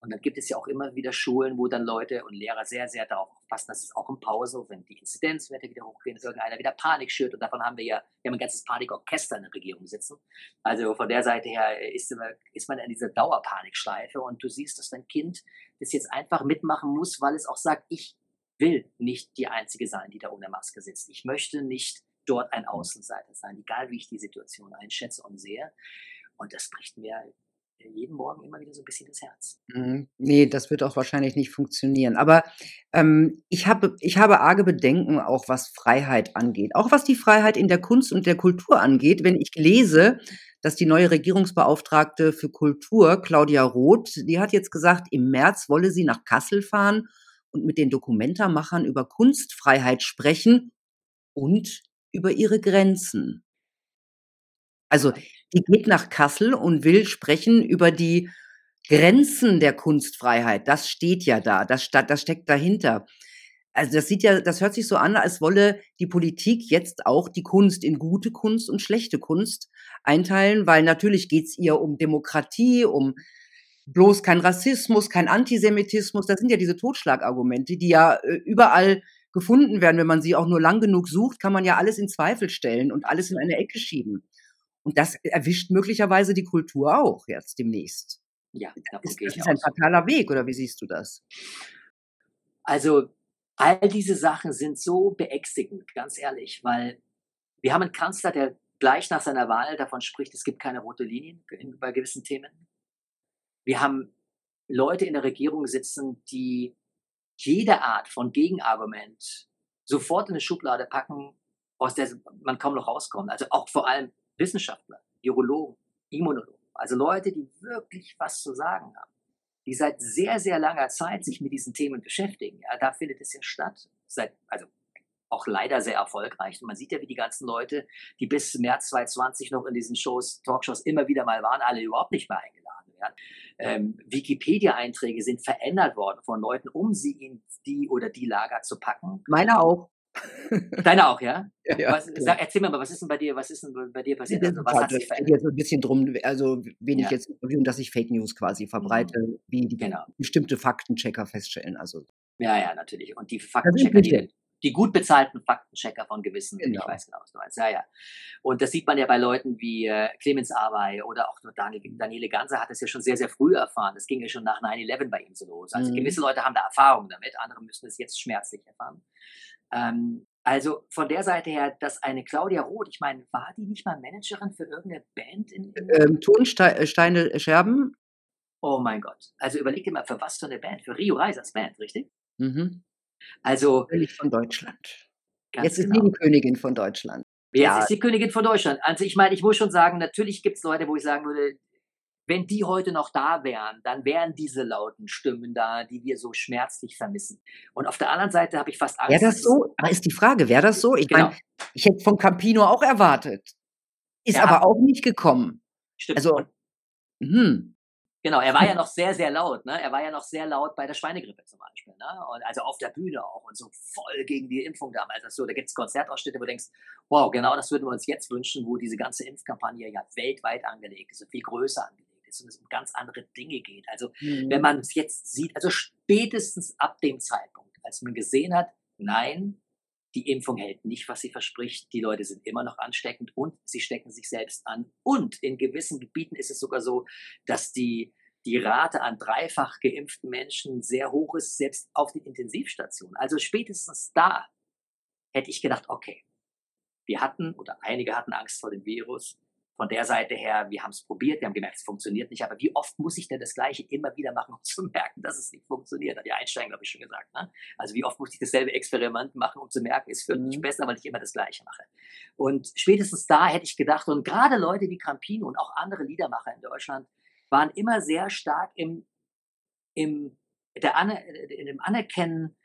Und dann gibt es ja auch immer wieder Schulen, wo dann Leute und Lehrer sehr, sehr darauf aufpassen, dass es auch in Pause, wenn die Inzidenzwerte wieder hochgehen, dass irgendeiner wieder Panik schürt. Und davon haben wir ja, wir haben ein ganzes Panikorchester in der Regierung sitzen. Also von der Seite her ist, ist man in dieser Dauerpanikschleife und du siehst, dass dein Kind das jetzt einfach mitmachen muss, weil es auch sagt, ich will nicht die Einzige sein, die da ohne Maske sitzt. Ich möchte nicht dort ein Außenseiter sein, egal wie ich die Situation einschätze und sehe. Und das bricht mir jeden Morgen immer wieder so ein bisschen das Herz. Mhm. Nee, das wird auch wahrscheinlich nicht funktionieren. Aber ähm, ich, habe, ich habe arge Bedenken auch, was Freiheit angeht. Auch was die Freiheit in der Kunst und der Kultur angeht. Wenn ich lese, dass die neue Regierungsbeauftragte für Kultur, Claudia Roth, die hat jetzt gesagt, im März wolle sie nach Kassel fahren und mit den Dokumentarmachern über Kunstfreiheit sprechen und über ihre Grenzen. Also die geht nach Kassel und will sprechen über die Grenzen der Kunstfreiheit. Das steht ja da, das, das steckt dahinter. Also das sieht ja, das hört sich so an, als wolle die Politik jetzt auch die Kunst in gute Kunst und schlechte Kunst einteilen, weil natürlich geht's ihr um Demokratie, um bloß kein Rassismus, kein Antisemitismus. Das sind ja diese Totschlagargumente, die ja äh, überall gefunden werden. Wenn man sie auch nur lang genug sucht, kann man ja alles in Zweifel stellen und alles in eine Ecke schieben. Und das erwischt möglicherweise die Kultur auch jetzt demnächst. Ja, ist, das ist ein fataler Weg, oder wie siehst du das? Also, all diese Sachen sind so beängstigend, ganz ehrlich, weil wir haben einen Kanzler, der gleich nach seiner Wahl davon spricht, es gibt keine rote Linien bei gewissen Themen. Wir haben Leute in der Regierung sitzen, die jede Art von Gegenargument sofort in eine Schublade packen, aus der man kaum noch rauskommt. Also auch vor allem Wissenschaftler, Virologen, Immunologen, also Leute, die wirklich was zu sagen haben, die seit sehr, sehr langer Zeit sich mit diesen Themen beschäftigen. Ja, da findet es ja statt. Seit, also auch leider sehr erfolgreich. Und man sieht ja, wie die ganzen Leute, die bis März 2020 noch in diesen Shows, Talkshows immer wieder mal waren, alle überhaupt nicht mehr eingeladen werden. Ähm, Wikipedia-Einträge sind verändert worden von Leuten, um sie in die oder die Lager zu packen. Meine auch. Deine auch, ja? ja, ja was, sag, erzähl mir mal, was ist denn bei dir, was ist denn bei dir passiert? Also, was hat sich verändert? jetzt ein bisschen drum, also wenig ja. jetzt, dass ich Fake News quasi verbreite, mhm. wie die genau. bestimmte Faktenchecker feststellen. Also. Ja, ja, natürlich. Und die Faktenchecker, die, die gut bezahlten Faktenchecker von gewissen, genau. ich weiß genau, was du meinst. Ja, ja. Und das sieht man ja bei Leuten wie äh, Clemens Arbey oder auch Daniel, Daniele Ganser hat das ja schon sehr, sehr früh erfahren. Das ging ja schon nach 9-11 bei ihm so los. Also mhm. gewisse Leute haben da Erfahrung damit, andere müssen es jetzt schmerzlich erfahren. Ähm, also von der Seite her, dass eine Claudia Roth, ich meine, war die nicht mal Managerin für irgendeine Band? In, in ähm, Tonsteine äh, Scherben? Oh mein Gott. Also überleg dir mal, für was für eine Band? Für Rio Reisers Band, richtig? Mhm. Also. König von Deutschland. Jetzt ist genau. die Königin von Deutschland. Jetzt ja. ist die Königin von Deutschland. Also ich meine, ich muss schon sagen, natürlich gibt es Leute, wo ich sagen würde, wenn die heute noch da wären, dann wären diese lauten Stimmen da, die wir so schmerzlich vermissen. Und auf der anderen Seite habe ich fast Angst. Wäre das so? Aber ist die Frage, wäre das so? Ich genau. meine, ich hätte von Campino auch erwartet. Ist ja. aber auch nicht gekommen. Stimmt. Also, hm. Genau, er war ja noch sehr, sehr laut. Ne? Er war ja noch sehr laut bei der Schweinegrippe zum Beispiel. Ne? Und also auf der Bühne auch und so voll gegen die Impfung damals. Also, da gibt es Konzertausschnitte, wo du denkst, wow, genau das würden wir uns jetzt wünschen, wo diese ganze Impfkampagne ja weltweit angelegt ist und viel größer angelegt ist und es um ganz andere Dinge geht. Also mhm. wenn man es jetzt sieht, also spätestens ab dem Zeitpunkt, als man gesehen hat, nein, die Impfung hält nicht, was sie verspricht. Die Leute sind immer noch ansteckend und sie stecken sich selbst an. Und in gewissen Gebieten ist es sogar so, dass die, die Rate an dreifach geimpften Menschen sehr hoch ist, selbst auf den Intensivstationen. Also spätestens da hätte ich gedacht, okay, wir hatten oder einige hatten Angst vor dem Virus von der Seite her, wir haben es probiert, wir haben gemerkt, es funktioniert nicht. Aber wie oft muss ich denn das Gleiche immer wieder machen, um zu merken, dass es nicht funktioniert? Hat ja Einstein, glaube ich, schon gesagt. Ne? Also wie oft muss ich dasselbe Experiment machen, um zu merken, es wird mhm. nicht besser, weil ich immer das Gleiche mache. Und spätestens da hätte ich gedacht, und gerade Leute wie Campino und auch andere Liedermacher in Deutschland waren immer sehr stark im, im, der Aner in dem Anerkennen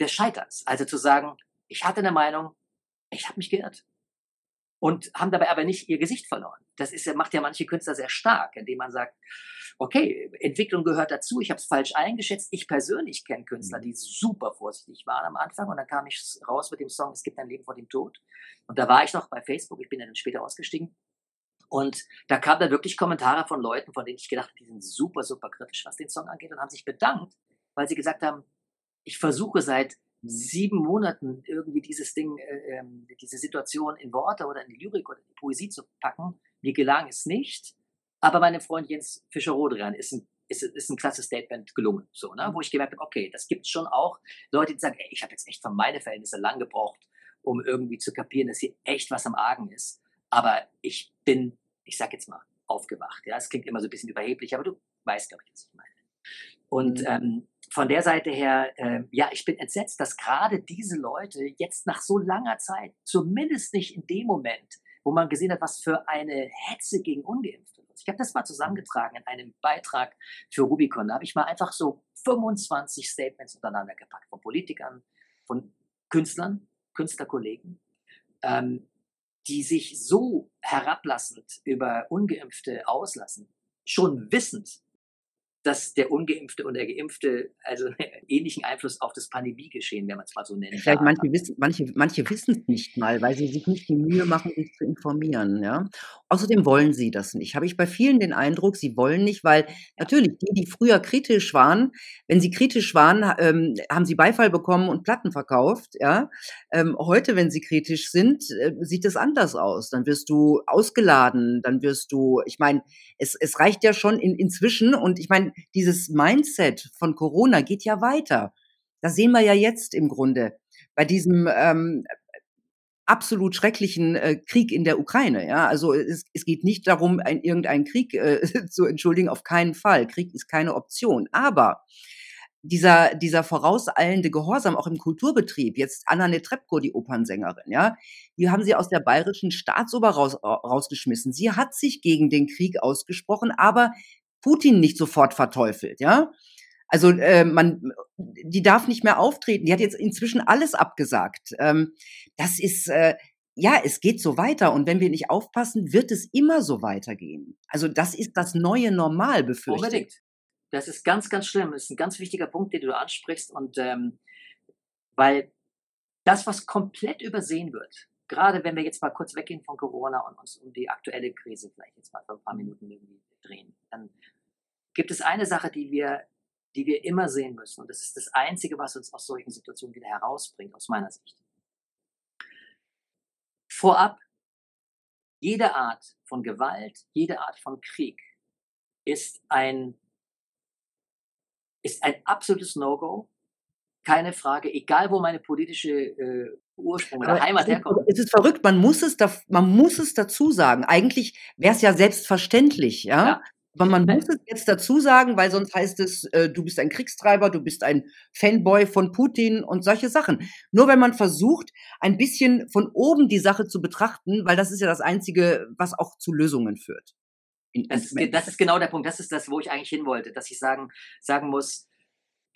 des Scheiterns. Also zu sagen, ich hatte eine Meinung, ich habe mich geirrt und haben dabei aber nicht ihr Gesicht verloren. Das ist, macht ja manche Künstler sehr stark, indem man sagt, okay, Entwicklung gehört dazu, ich habe es falsch eingeschätzt. Ich persönlich kenne Künstler, die super vorsichtig waren am Anfang und dann kam ich raus mit dem Song Es gibt ein Leben vor dem Tod. Und da war ich noch bei Facebook, ich bin dann später ausgestiegen. Und da kamen dann wirklich Kommentare von Leuten, von denen ich gedacht habe, die sind super, super kritisch, was den Song angeht und haben sich bedankt, weil sie gesagt haben, ich versuche seit sieben Monaten irgendwie dieses Ding, äh, ähm, diese Situation in Worte oder in die Lyrik oder in die Poesie zu packen. Mir gelang es nicht, aber meinem Freund Jens Fischer-Rodrian ist ein ist, ist ein klasse Statement gelungen, so, ne? wo ich gemerkt habe, okay, das gibt schon auch Leute, die sagen, ey, ich habe jetzt echt für meine Verhältnisse lang gebraucht, um irgendwie zu kapieren, dass hier echt was am Argen ist. Aber ich bin, ich sag jetzt mal, aufgewacht. Ja, es klingt immer so ein bisschen überheblich, aber du weißt, glaube ich, was ich meine. Und mhm. ähm, von der Seite her, äh, ja, ich bin entsetzt, dass gerade diese Leute jetzt nach so langer Zeit, zumindest nicht in dem Moment, wo man gesehen hat, was für eine Hetze gegen Ungeimpfte ist. Ich habe das mal zusammengetragen in einem Beitrag für Rubicon. Da habe ich mal einfach so 25 Statements untereinander gepackt von Politikern, von Künstlern, Künstlerkollegen, ähm, die sich so herablassend über Ungeimpfte auslassen, schon wissend, dass der Ungeimpfte und der Geimpfte also ähnlichen Einfluss auf das Pandemiegeschehen, wenn man es mal so nennt. Vielleicht manche wissen, manche, manche wissen es nicht mal, weil sie sich nicht die Mühe machen, sich zu informieren. Ja? Außerdem wollen sie das nicht. Habe ich bei vielen den Eindruck, sie wollen nicht, weil natürlich die, die früher kritisch waren, wenn sie kritisch waren, ähm, haben sie Beifall bekommen und Platten verkauft. Ja? Ähm, heute, wenn sie kritisch sind, äh, sieht es anders aus. Dann wirst du ausgeladen, dann wirst du, ich meine, es, es reicht ja schon in, inzwischen und ich meine, dieses Mindset von Corona geht ja weiter. Das sehen wir ja jetzt im Grunde. Bei diesem, ähm, absolut schrecklichen äh, Krieg in der Ukraine. Ja, also es, es geht nicht darum, ein, irgendeinen Krieg äh, zu entschuldigen, auf keinen Fall. Krieg ist keine Option. Aber dieser, dieser vorauseilende Gehorsam auch im Kulturbetrieb, jetzt Anna Netrebko, die Opernsängerin, ja, die haben sie aus der bayerischen Staatsoper raus, rausgeschmissen. Sie hat sich gegen den Krieg ausgesprochen, aber Putin nicht sofort verteufelt, ja. Also äh, man, die darf nicht mehr auftreten. Die hat jetzt inzwischen alles abgesagt. Ähm, das ist äh, ja, es geht so weiter und wenn wir nicht aufpassen, wird es immer so weitergehen. Also das ist das neue Normal, befürchte Unbedingt. Das ist ganz, ganz schlimm. Das ist ein ganz wichtiger Punkt, den du ansprichst und ähm, weil das, was komplett übersehen wird, gerade wenn wir jetzt mal kurz weggehen von Corona und uns um die aktuelle Krise vielleicht jetzt mal für ein paar Minuten irgendwie drehen, dann gibt es eine Sache, die wir die wir immer sehen müssen. Und das ist das Einzige, was uns aus solchen Situationen wieder herausbringt, aus meiner Sicht. Vorab, jede Art von Gewalt, jede Art von Krieg ist ein, ist ein absolutes No-Go. Keine Frage, egal wo meine politische äh, Ursprung oder Heimat herkommt. Es ist verrückt, man muss es, da, man muss es dazu sagen. Eigentlich wäre es ja selbstverständlich, ja? ja. Aber man muss es jetzt dazu sagen, weil sonst heißt es, äh, du bist ein Kriegstreiber, du bist ein Fanboy von Putin und solche Sachen. Nur wenn man versucht, ein bisschen von oben die Sache zu betrachten, weil das ist ja das Einzige, was auch zu Lösungen führt. Das ist, das ist, genau der Punkt. Das ist das, wo ich eigentlich hin wollte, dass ich sagen, sagen muss,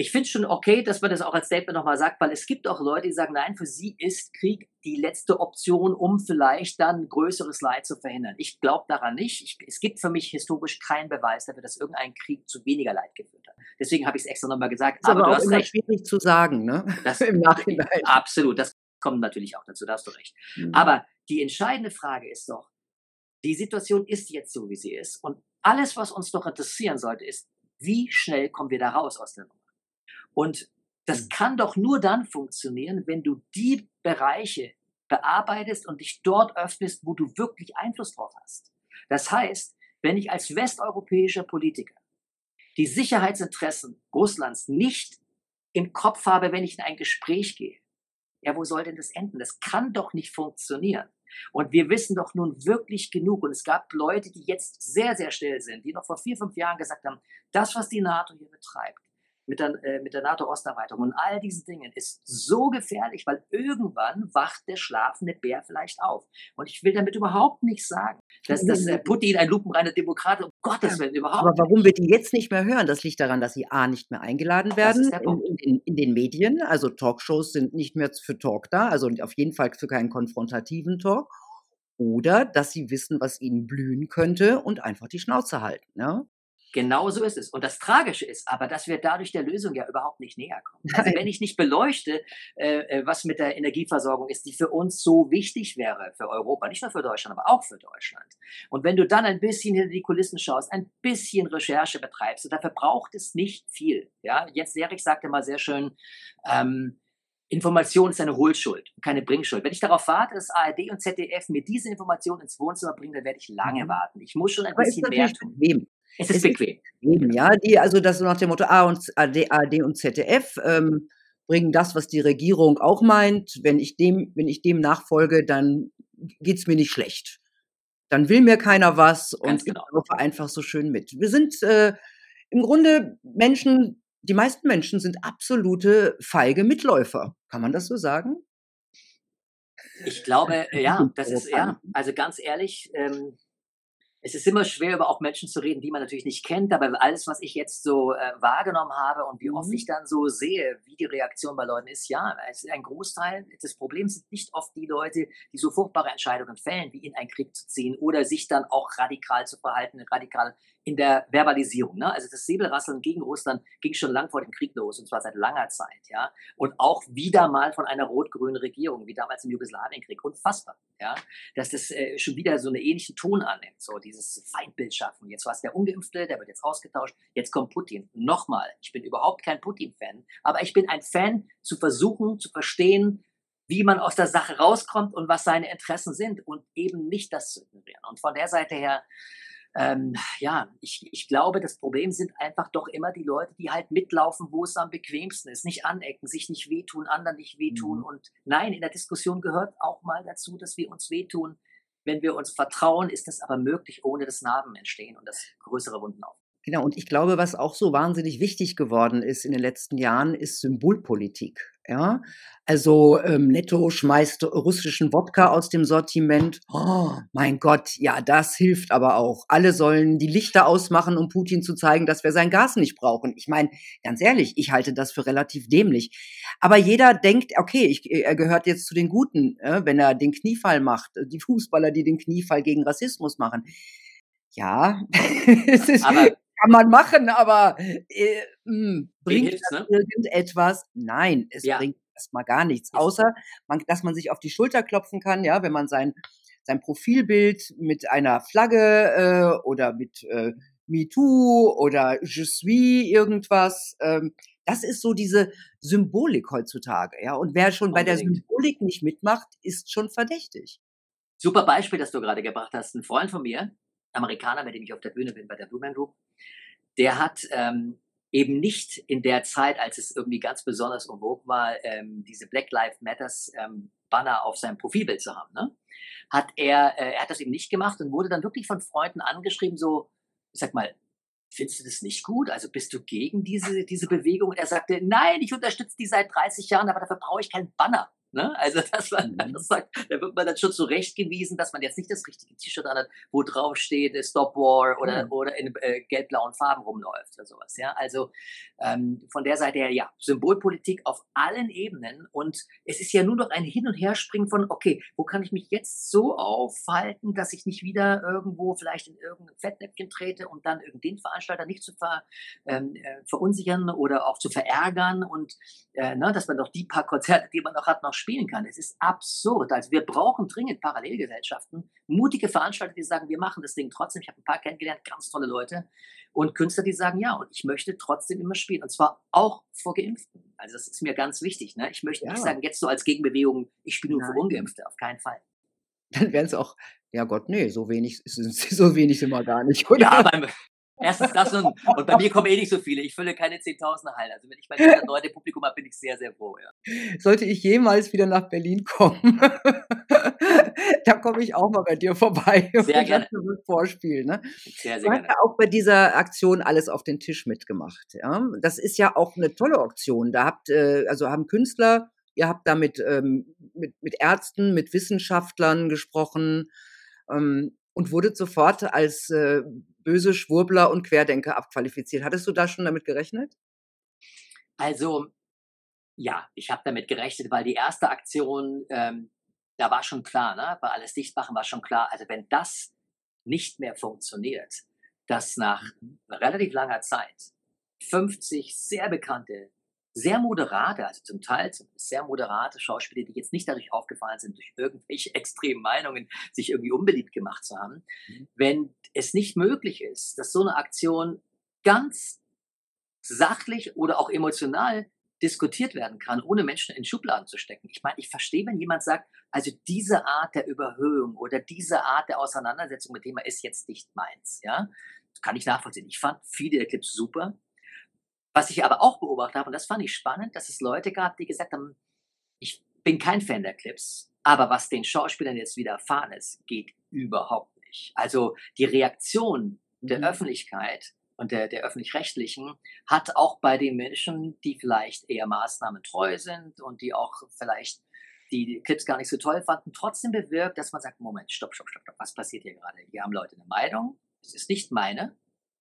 ich finde es schon okay, dass man das auch als Statement nochmal sagt, weil es gibt auch Leute, die sagen, nein, für sie ist Krieg die letzte Option, um vielleicht dann größeres Leid zu verhindern. Ich glaube daran nicht. Ich, es gibt für mich historisch keinen Beweis dafür, dass irgendein Krieg zu weniger Leid geführt hat. Deswegen habe ich es extra nochmal gesagt. Das ist aber, aber du hast recht. schwierig zu sagen, ne? Das, Im Nachhinein. Absolut. Das kommt natürlich auch dazu, da hast du recht. Mhm. Aber die entscheidende Frage ist doch, die Situation ist jetzt so, wie sie ist. Und alles, was uns doch interessieren sollte, ist, wie schnell kommen wir da raus aus der Nummer? Und das hm. kann doch nur dann funktionieren, wenn du die Bereiche bearbeitest und dich dort öffnest, wo du wirklich Einfluss drauf hast. Das heißt, wenn ich als westeuropäischer Politiker die Sicherheitsinteressen Russlands nicht im Kopf habe, wenn ich in ein Gespräch gehe, ja, wo soll denn das enden? Das kann doch nicht funktionieren. Und wir wissen doch nun wirklich genug. Und es gab Leute, die jetzt sehr, sehr still sind, die noch vor vier, fünf Jahren gesagt haben, das, was die NATO hier betreibt, mit der, äh, mit der NATO-Osterweiterung und all diesen Dingen ist so gefährlich, weil irgendwann wacht der schlafende Bär vielleicht auf. Und ich will damit überhaupt nicht sagen, dass, dass äh, Putin ein lupenreiner Demokrat um Gottes Willen, überhaupt Aber warum wir die jetzt nicht mehr hören, das liegt daran, dass sie A, nicht mehr eingeladen werden in, in, in, den Medien. Also Talkshows sind nicht mehr für Talk da, also auf jeden Fall für keinen konfrontativen Talk. Oder dass sie wissen, was ihnen blühen könnte und einfach die Schnauze halten. Ja? Genau so ist es. Und das Tragische ist aber, dass wir dadurch der Lösung ja überhaupt nicht näher kommen. Also wenn ich nicht beleuchte, äh, äh, was mit der Energieversorgung ist, die für uns so wichtig wäre, für Europa, nicht nur für Deutschland, aber auch für Deutschland. Und wenn du dann ein bisschen hinter die Kulissen schaust, ein bisschen Recherche betreibst, und dafür braucht es nicht viel. Ja, Jens Erich sagte mal sehr schön, ähm, Information ist eine Hohlschuld, keine Bringschuld. Wenn ich darauf warte, dass ARD und ZDF mir diese Information ins Wohnzimmer bringen, dann werde ich lange mhm. warten. Ich muss schon ein aber bisschen mehr tun. Problem. Es ist bequem. Eben, ja, die, also das nach dem Motto A und AD, AD und ZDF ähm, bringen das, was die Regierung auch meint. Wenn ich dem, wenn ich dem nachfolge, dann geht's mir nicht schlecht. Dann will mir keiner was Ganz und genau. ich laufe einfach so schön mit. Wir sind äh, im Grunde Menschen, die meisten Menschen sind absolute feige Mitläufer. Kann man das so sagen? Ich glaube, ja, das ist ja, also ganz ehrlich, ähm, es ist immer schwer, über auch Menschen zu reden, die man natürlich nicht kennt, aber alles, was ich jetzt so äh, wahrgenommen habe und wie oft mhm. ich dann so sehe, wie die Reaktion bei Leuten ist, ja, es ist ein Großteil des Problems sind nicht oft die Leute, die so furchtbare Entscheidungen fällen, wie in einen Krieg zu ziehen oder sich dann auch radikal zu verhalten, radikal in der Verbalisierung. Ne? Also das Säbelrasseln gegen Russland ging schon lang vor dem Krieg los, und zwar seit langer Zeit. Ja? Und auch wieder mal von einer rot-grünen Regierung, wie damals im Jugoslawienkrieg. Unfassbar, ja? dass das äh, schon wieder so einen ähnlichen Ton annimmt, so dieses Feindbild schaffen. Jetzt war es der Ungeimpfte, der wird jetzt ausgetauscht, jetzt kommt Putin. Nochmal, ich bin überhaupt kein Putin-Fan, aber ich bin ein Fan, zu versuchen, zu verstehen, wie man aus der Sache rauskommt und was seine Interessen sind und eben nicht das zu ignorieren. Und von der Seite her, ähm, ja, ich, ich glaube, das Problem sind einfach doch immer die Leute, die halt mitlaufen, wo es am bequemsten ist. Nicht anecken, sich nicht wehtun, anderen nicht wehtun. Mhm. Und nein, in der Diskussion gehört auch mal dazu, dass wir uns wehtun. Wenn wir uns vertrauen, ist das aber möglich, ohne dass Narben entstehen und das größere Wunden auf. Genau, und ich glaube, was auch so wahnsinnig wichtig geworden ist in den letzten Jahren, ist Symbolpolitik. Ja, also ähm, Netto schmeißt russischen Wodka aus dem Sortiment. Oh, mein Gott, ja, das hilft aber auch. Alle sollen die Lichter ausmachen, um Putin zu zeigen, dass wir sein Gas nicht brauchen. Ich meine, ganz ehrlich, ich halte das für relativ dämlich. Aber jeder denkt, okay, ich, er gehört jetzt zu den Guten, äh, wenn er den Kniefall macht. Die Fußballer, die den Kniefall gegen Rassismus machen. Ja, es ist, aber kann man machen, aber äh, mh, hm, bringt das ne? irgendetwas? Nein, es ja. bringt erstmal gar nichts, außer man, dass man sich auf die Schulter klopfen kann, ja, wenn man sein sein Profilbild mit einer Flagge äh, oder mit äh, MeToo oder Je suis irgendwas. Ähm, das ist so diese Symbolik heutzutage, ja. Und wer schon bei der Symbolik nicht mitmacht, ist schon verdächtig. Super Beispiel, das du gerade gebracht hast. Ein Freund von mir, Amerikaner, mit dem ich auf der Bühne bin bei der Blue Man Group, der hat ähm, eben nicht in der Zeit, als es irgendwie ganz besonders vogue war, ähm, diese Black Lives Matters ähm, Banner auf seinem Profilbild zu haben, ne? hat er, äh, er hat das eben nicht gemacht und wurde dann wirklich von Freunden angeschrieben, so, ich sag mal, findest du das nicht gut? Also bist du gegen diese, diese Bewegung? Und er sagte, nein, ich unterstütze die seit 30 Jahren, aber dafür brauche ich keinen Banner. Ne? Also das man mhm. das sagt, da wird man dann schon zurechtgewiesen, dass man jetzt nicht das richtige T-Shirt anhat, wo drauf steht äh, Stop War oder, mhm. oder in äh, gelb-blauen Farben rumläuft oder sowas. Ja? Also ähm, von der Seite her, ja, Symbolpolitik auf allen Ebenen und es ist ja nur noch ein Hin- und Herspringen von, okay, wo kann ich mich jetzt so aufhalten, dass ich nicht wieder irgendwo vielleicht in irgendein Fettnäpfchen trete und dann irgendeinen Veranstalter nicht zu ver, ähm, äh, verunsichern oder auch zu verärgern und äh, ne, dass man doch die paar Konzerte, die man noch hat, noch spielen kann. Es ist absurd. Also wir brauchen dringend Parallelgesellschaften, mutige Veranstalter, die sagen, wir machen das Ding trotzdem. Ich habe ein paar kennengelernt, ganz tolle Leute. Und Künstler, die sagen, ja, und ich möchte trotzdem immer spielen. Und zwar auch vor Geimpften. Also das ist mir ganz wichtig. Ne? Ich möchte ja. nicht sagen, jetzt so als Gegenbewegung, ich spiele nur Nein. für Ungeimpfte. Auf keinen Fall. Dann wären es auch ja Gott, nee, so wenig, so wenig sind wir gar nicht, oder? Ja, beim, Erstens das und, und bei mir kommen eh nicht so viele. Ich fülle keine 10.000 Hallen. Also wenn ich mein Leute Publikum habe, bin ich sehr, sehr froh. Ja. Sollte ich jemals wieder nach Berlin kommen, da komme ich auch mal bei dir vorbei sehr gerne. vorspielen. Ne? Sehr, sehr du hast ja auch bei dieser Aktion alles auf den Tisch mitgemacht. Ja? Das ist ja auch eine tolle Aktion. Da habt, äh, also haben Künstler, ihr habt da mit, ähm, mit, mit Ärzten, mit Wissenschaftlern gesprochen. Ähm, und wurde sofort als äh, böse Schwurbler und Querdenker abqualifiziert. Hattest du da schon damit gerechnet? Also, ja, ich habe damit gerechnet, weil die erste Aktion, ähm, da war schon klar, ne? bei alles dicht machen war schon klar, also wenn das nicht mehr funktioniert, dass nach mhm. relativ langer Zeit 50 sehr bekannte sehr moderate, also zum Teil sehr moderate Schauspieler, die jetzt nicht dadurch aufgefallen sind, durch irgendwelche extremen Meinungen sich irgendwie unbeliebt gemacht zu haben, mhm. wenn es nicht möglich ist, dass so eine Aktion ganz sachlich oder auch emotional diskutiert werden kann, ohne Menschen in Schubladen zu stecken. Ich meine, ich verstehe, wenn jemand sagt, also diese Art der Überhöhung oder diese Art der Auseinandersetzung mit Thema ist jetzt nicht meins, ja. Das kann ich nachvollziehen. Ich fand viele der Clips super. Was ich aber auch beobachtet habe, und das fand ich spannend, dass es Leute gab, die gesagt haben, ich bin kein Fan der Clips, aber was den Schauspielern jetzt widerfahren ist, geht überhaupt nicht. Also die Reaktion der mhm. Öffentlichkeit und der, der öffentlich-rechtlichen hat auch bei den Menschen, die vielleicht eher maßnahmentreu sind und die auch vielleicht die Clips gar nicht so toll fanden, trotzdem bewirkt, dass man sagt, Moment, stopp, stopp, stopp, stopp, was passiert hier gerade? Hier haben Leute eine Meinung, es ist nicht meine,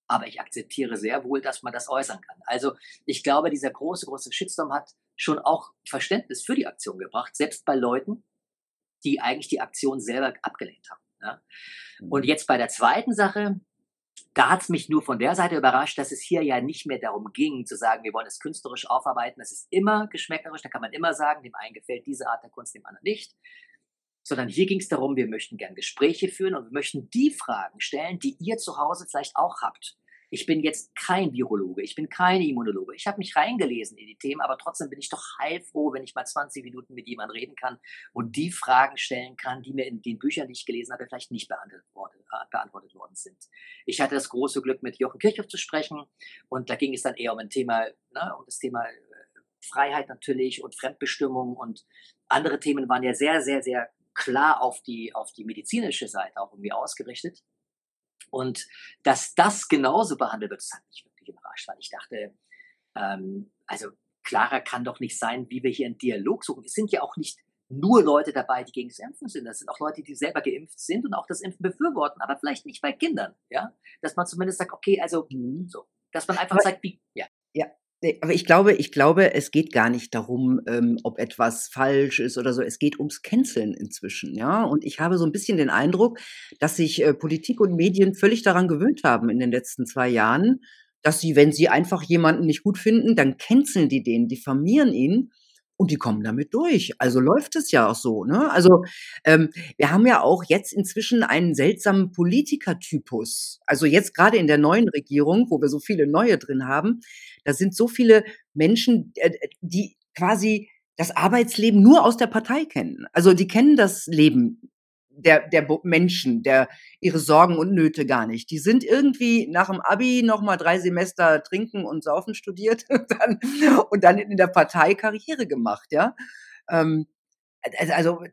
aber ich akzeptiere sehr wohl, dass man das äußern kann. Also ich glaube, dieser große, große Shitstorm hat schon auch Verständnis für die Aktion gebracht, selbst bei Leuten, die eigentlich die Aktion selber abgelehnt haben. Und mhm. jetzt bei der zweiten Sache, da hat es mich nur von der Seite überrascht, dass es hier ja nicht mehr darum ging, zu sagen, wir wollen es künstlerisch aufarbeiten. Das ist immer geschmäckerisch, da kann man immer sagen, dem einen gefällt diese Art der Kunst, dem anderen nicht. Sondern hier ging es darum, wir möchten gern Gespräche führen und wir möchten die Fragen stellen, die ihr zu Hause vielleicht auch habt Ich bin jetzt kein Virologe, ich bin kein Immunologe. Ich habe mich reingelesen in die Themen, aber trotzdem bin ich doch heilfroh, wenn ich mal 20 Minuten mit jemandem reden kann und die Fragen stellen kann, die mir in den Büchern, die ich gelesen habe, vielleicht nicht beantwortet worden, äh, beantwortet worden sind. Ich hatte das große Glück, mit Jochen Kirchhoff zu sprechen und da ging es dann eher um ein Thema, ne, um das Thema äh, Freiheit natürlich und Fremdbestimmung und andere Themen waren ja sehr, sehr, sehr klar auf die, auf die medizinische Seite auch irgendwie ausgerichtet. Und dass das genauso behandelt wird, das hat mich wirklich überrascht, weil ich dachte, ähm, also klarer kann doch nicht sein, wie wir hier einen Dialog suchen. Es sind ja auch nicht nur Leute dabei, die gegen das Impfen sind. Das sind auch Leute, die selber geimpft sind und auch das Impfen befürworten, aber vielleicht nicht bei Kindern, ja. Dass man zumindest sagt, okay, also mhm. so, dass man einfach sagt, wie, ja. Ja, Ne, aber ich glaube ich glaube, es geht gar nicht darum, ähm, ob etwas falsch ist oder so. Es geht ums Canceln inzwischen, ja? Und ich habe so ein bisschen den Eindruck, dass sich, äh, Politik und Medien völlig daran gewöhnt haben in den letzten zwei Jahren, dass sie, wenn sie einfach jemanden nicht gut finden, dann canceln die den, diffamieren ihn und die kommen damit durch. Also läuft es ja auch so. Ne? Also ähm, wir haben ja auch jetzt inzwischen einen seltsamen Politikertypus. Also jetzt gerade in der neuen Regierung, wo wir so viele neue drin haben, da sind so viele Menschen, äh, die quasi das Arbeitsleben nur aus der Partei kennen. Also die kennen das Leben der, der Menschen, der ihre Sorgen und Nöte gar nicht. Die sind irgendwie nach dem Abi noch mal drei Semester trinken und saufen studiert und dann, und dann in der Partei Karriere gemacht, ja. Ähm, also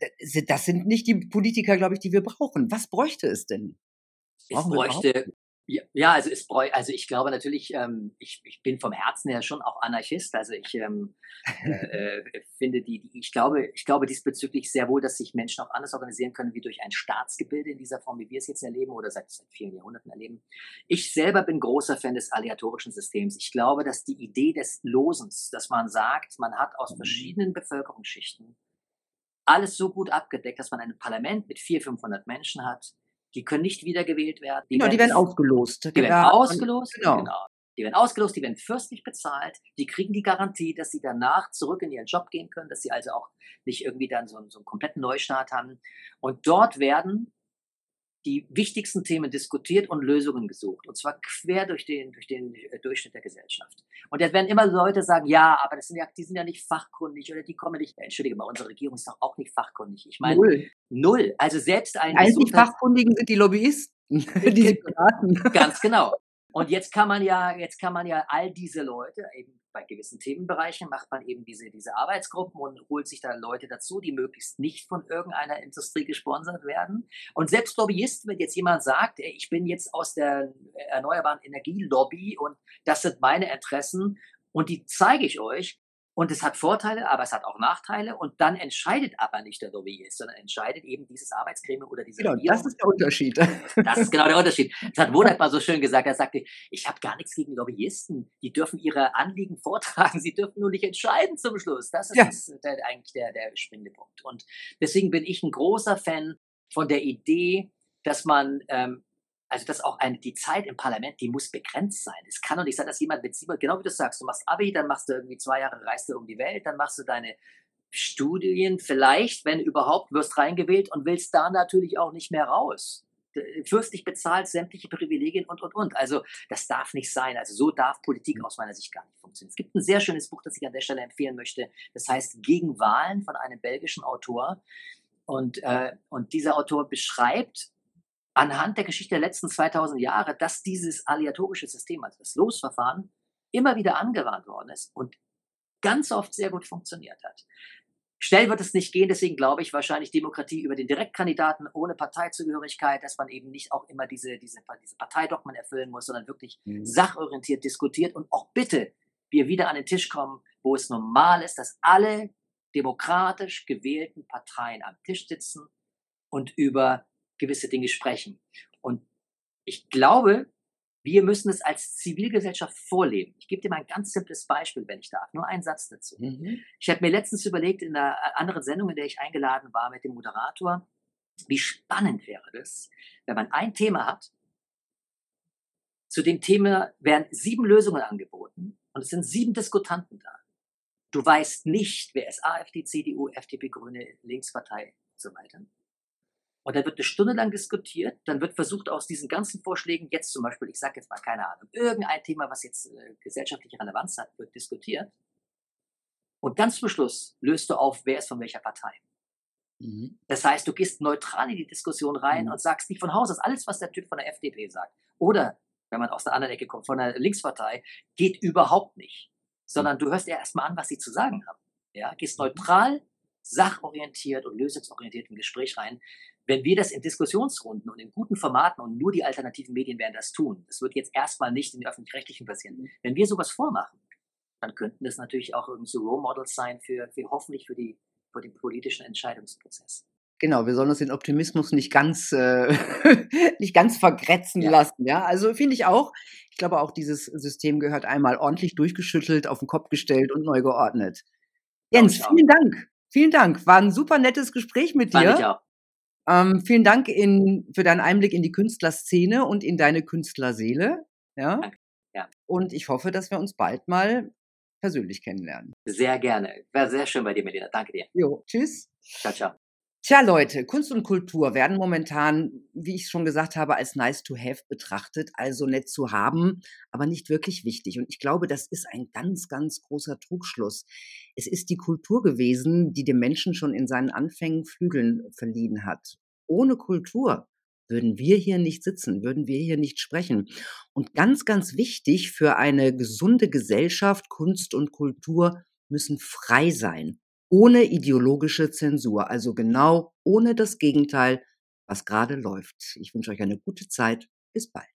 das sind nicht die Politiker, glaube ich, die wir brauchen. Was bräuchte es denn? Brauchen es bräuchte ja, ja, also es bräu also ich glaube natürlich, ähm, ich, ich bin vom Herzen her schon auch Anarchist. Also ich ähm, äh, äh, finde die, die, ich glaube, ich glaube diesbezüglich sehr wohl, dass sich Menschen auch anders organisieren können wie durch ein Staatsgebilde in dieser Form, wie wir es jetzt erleben oder seit, seit vielen Jahrhunderten erleben. Ich selber bin großer Fan des aleatorischen Systems. Ich glaube, dass die Idee des Losens, dass man sagt, man hat aus mhm. verschiedenen Bevölkerungsschichten alles so gut abgedeckt, dass man ein Parlament mit 400, 500 Menschen hat, die können nicht wiedergewählt werden. Die genau, werden, die werden ausgelost. Die werden ausgelost, genau. genau. Die werden ausgelost, die werden fürstlich bezahlt, die kriegen die Garantie, dass sie danach zurück in ihren Job gehen können, dass sie also auch nicht irgendwie dann so, so einen kompletten Neustart haben. Und dort werden die wichtigsten Themen diskutiert und Lösungen gesucht. Und zwar quer durch den, durch den äh, Durchschnitt der Gesellschaft. Und jetzt werden immer Leute sagen, ja, aber das sind ja, die sind ja nicht fachkundig oder die kommen nicht. Entschuldige mal, unsere Regierung ist doch auch nicht fachkundig. Ich meine, null. Null. Also selbst ein. Einzig Fachkundigen sind die Lobbyisten, die sie beraten. Ganz genau. Und jetzt kann man ja, jetzt kann man ja all diese Leute eben bei gewissen Themenbereichen macht man eben diese, diese Arbeitsgruppen und holt sich da Leute dazu, die möglichst nicht von irgendeiner Industrie gesponsert werden. Und selbst Lobbyisten, wenn jetzt jemand sagt, ich bin jetzt aus der erneuerbaren Energielobby und das sind meine Interessen und die zeige ich euch, und es hat Vorteile, aber es hat auch Nachteile. Und dann entscheidet aber nicht der Lobbyist, sondern entscheidet eben dieses Arbeitsgremium oder diese Genau, Regierung. das ist der Unterschied. Das ist genau der Unterschied. Das hat Wodak mal so schön gesagt. Er sagte, ich habe gar nichts gegen Lobbyisten. Die dürfen ihre Anliegen vortragen. Sie dürfen nur nicht entscheiden zum Schluss. Das ist, ja. das, der, eigentlich der, der springende Punkt. Und deswegen bin ich ein großer Fan von der Idee, dass man ähm, also dass auch eine, die Zeit im Parlament, die muss begrenzt sein. Es kann doch nicht sein, dass jemand mit sieben, genau wie du sagst, du machst Abi, dann machst du irgendwie zwei Jahre, reist du um die Welt, dann machst du deine Studien, vielleicht, wenn überhaupt, wirst reingewählt und willst da natürlich auch nicht mehr raus. Fürstlich bezahlt, sämtliche Privilegien und, und, und. Also das darf nicht sein. Also so darf Politik aus meiner Sicht gar nicht funktionieren. Es gibt ein sehr schönes Buch, das ich an der Stelle empfehlen möchte. Das heißt Gegen Wahlen von einem belgischen Autor. Und, äh, und dieser Autor beschreibt anhand der Geschichte der letzten 2000 Jahre, dass dieses aleatorische System, also das Losverfahren, immer wieder angewandt worden ist und ganz oft sehr gut funktioniert hat. Schnell wird es nicht gehen, deswegen glaube ich wahrscheinlich Demokratie über den Direktkandidaten ohne Parteizugehörigkeit, dass man eben nicht auch immer diese, diese, diese Parteidogmen erfüllen muss, sondern wirklich mhm. sachorientiert diskutiert und auch bitte wir wieder an den Tisch kommen, wo es normal ist, dass alle demokratisch gewählten Parteien am Tisch sitzen und über gewisse Dinge sprechen. Und ich glaube, wir müssen es als Zivilgesellschaft vorleben. Ich gebe dir mal ein ganz simples Beispiel, wenn ich darf. Nur einen Satz dazu. Mhm. Ich habe mir letztens überlegt, in einer anderen Sendung, in der ich eingeladen war mit dem Moderator, wie spannend wäre das, wenn man ein Thema hat, zu dem Thema werden sieben Lösungen angeboten und es sind sieben Diskutanten da. Du weißt nicht, wer ist AfD, CDU, FDP, Grüne, Linkspartei und so weiter. Und dann wird eine Stunde lang diskutiert, dann wird versucht aus diesen ganzen Vorschlägen, jetzt zum Beispiel, ich sage jetzt mal keine Ahnung, irgendein Thema, was jetzt äh, gesellschaftliche Relevanz hat, wird diskutiert. Und ganz zum Schluss löst du auf, wer ist von welcher Partei. Mhm. Das heißt, du gehst neutral in die Diskussion rein mhm. und sagst nicht von Haus aus alles, was der Typ von der FDP sagt. Oder, wenn man aus der anderen Ecke kommt, von der Linkspartei, geht überhaupt nicht. Sondern mhm. du hörst ja erstmal an, was sie zu sagen haben. Ja, gehst mhm. neutral, sachorientiert und lösungsorientiert im Gespräch rein. Wenn wir das in Diskussionsrunden und in guten Formaten und nur die alternativen Medien werden das tun, das wird jetzt erstmal nicht in den öffentlich-rechtlichen passieren. Mhm. Wenn wir sowas vormachen, dann könnten das natürlich auch irgendwie so Role Models sein für, für hoffentlich für die für den politischen Entscheidungsprozess. Genau, wir sollen uns den Optimismus nicht ganz, äh, nicht ganz vergrätzen ja. lassen. Ja, also finde ich auch. Ich glaube auch, dieses System gehört einmal ordentlich durchgeschüttelt, auf den Kopf gestellt und neu geordnet. Jens, vielen Dank. Vielen Dank. War ein super nettes Gespräch mit dir. Fand ich auch. Ähm, vielen Dank in, für deinen Einblick in die Künstlerszene und in deine Künstlerseele. Ja. Danke. ja. Und ich hoffe, dass wir uns bald mal persönlich kennenlernen. Sehr gerne. War sehr schön bei dir, Melina. Danke dir. Jo, tschüss. Ciao, ciao. Tja, Leute, Kunst und Kultur werden momentan, wie ich schon gesagt habe, als nice to have betrachtet, also nett zu haben, aber nicht wirklich wichtig. Und ich glaube, das ist ein ganz, ganz großer Trugschluss. Es ist die Kultur gewesen, die dem Menschen schon in seinen Anfängen Flügeln verliehen hat. Ohne Kultur würden wir hier nicht sitzen, würden wir hier nicht sprechen. Und ganz, ganz wichtig für eine gesunde Gesellschaft, Kunst und Kultur müssen frei sein, ohne ideologische Zensur, also genau ohne das Gegenteil, was gerade läuft. Ich wünsche euch eine gute Zeit. Bis bald.